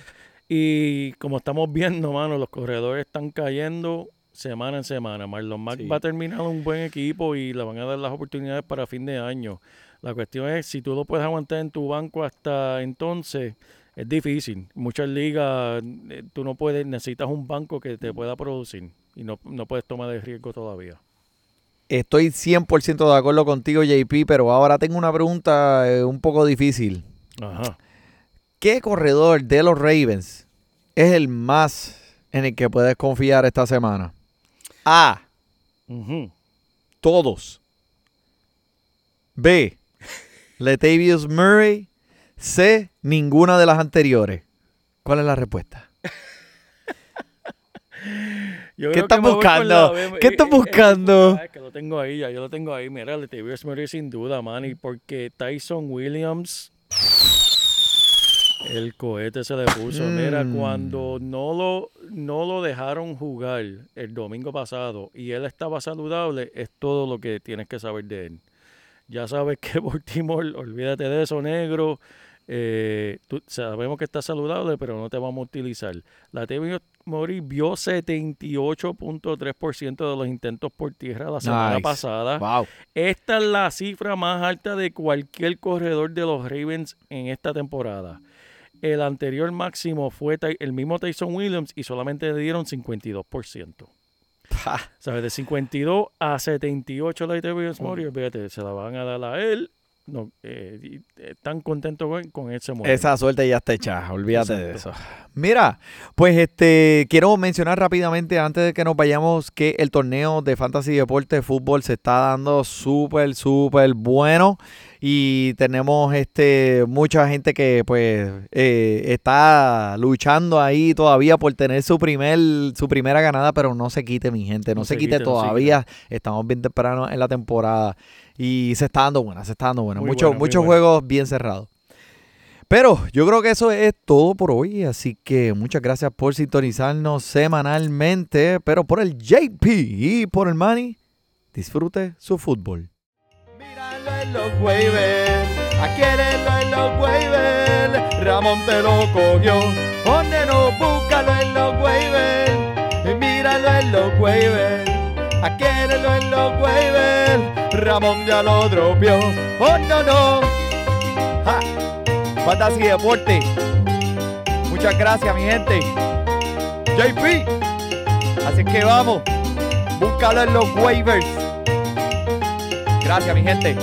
Y como estamos viendo, mano, los corredores están cayendo semana en semana. Marlon Mack Sí. va a terminar un buen equipo y le van a dar las oportunidades para fin de año. La cuestión es, si tú lo puedes aguantar en tu banco hasta entonces, es difícil. Muchas ligas, eh, tú no puedes, necesitas un banco que te pueda producir y no, no puedes tomar el riesgo todavía. Estoy 100% de acuerdo contigo, JP, pero ahora tengo una pregunta eh, un poco difícil. Ajá. ¿Qué corredor de los Ravens es el más en el que puedes confiar esta semana? A. Todos. B. Latavius Murray. C. Ninguna de las anteriores. ¿Cuál es la respuesta? Yo ¿Qué estás buscando? la. ¿Qué estás buscando? es que lo tengo ahí, ya yo lo tengo ahí. Mira, le te sin duda, Manny, porque Tyson Williams, el cohete se le puso. Mira, Mm. cuando no lo, no lo dejaron jugar el domingo pasado y él estaba saludable, es todo lo que tienes que saber de él. Ya sabes que Baltimore, olvídate de eso, negro. eh, tú- sabemos que está saludable, pero no te vamos a utilizar. La TV Mori vio 78.3% de los intentos por tierra la semana Nice. pasada. Wow. Esta es la cifra más alta de cualquier corredor de los Ravens en esta temporada. El anterior máximo fue el mismo Tyson Williams y solamente le dieron 52%. ¿Sabes? De 52 a 78 la Williams Mori, fíjate, se la van a dar a él. No, eh, eh, están contentos con, ese momento. Esa suerte ya está hecha, olvídate de eso. Mira, pues este quiero mencionar rápidamente antes de que nos vayamos que el torneo de Fantasy Deporte de Fútbol se está dando súper, súper bueno y tenemos este mucha gente que pues eh, está luchando ahí todavía por tener su primer su primera ganada, pero no se quite mi gente, no, No se, se quite quite, no se todavía. Estamos bien temprano en la temporada y se está dando buena, se está dando buena. Muy Muchos buena, muy muchos buena. juegos bien cerrados. Pero yo creo que eso es todo por hoy, así que muchas gracias por sintonizarnos semanalmente, pero por el JP y por el Manny, disfrute su fútbol. Míralo en los waivers. Adquiérelo en los waivers. Ramón te lo cogió. Pónelo, búscalo en los waivers. Míralo en los waivers. Adquiérelo en los waivers. Ramón ya lo dropeó. Oh, no, no. Ja. Fantasy Deporte. Muchas gracias, mi gente. JP. Así que vamos. Búscalo en los waivers. Gracias, mi gente.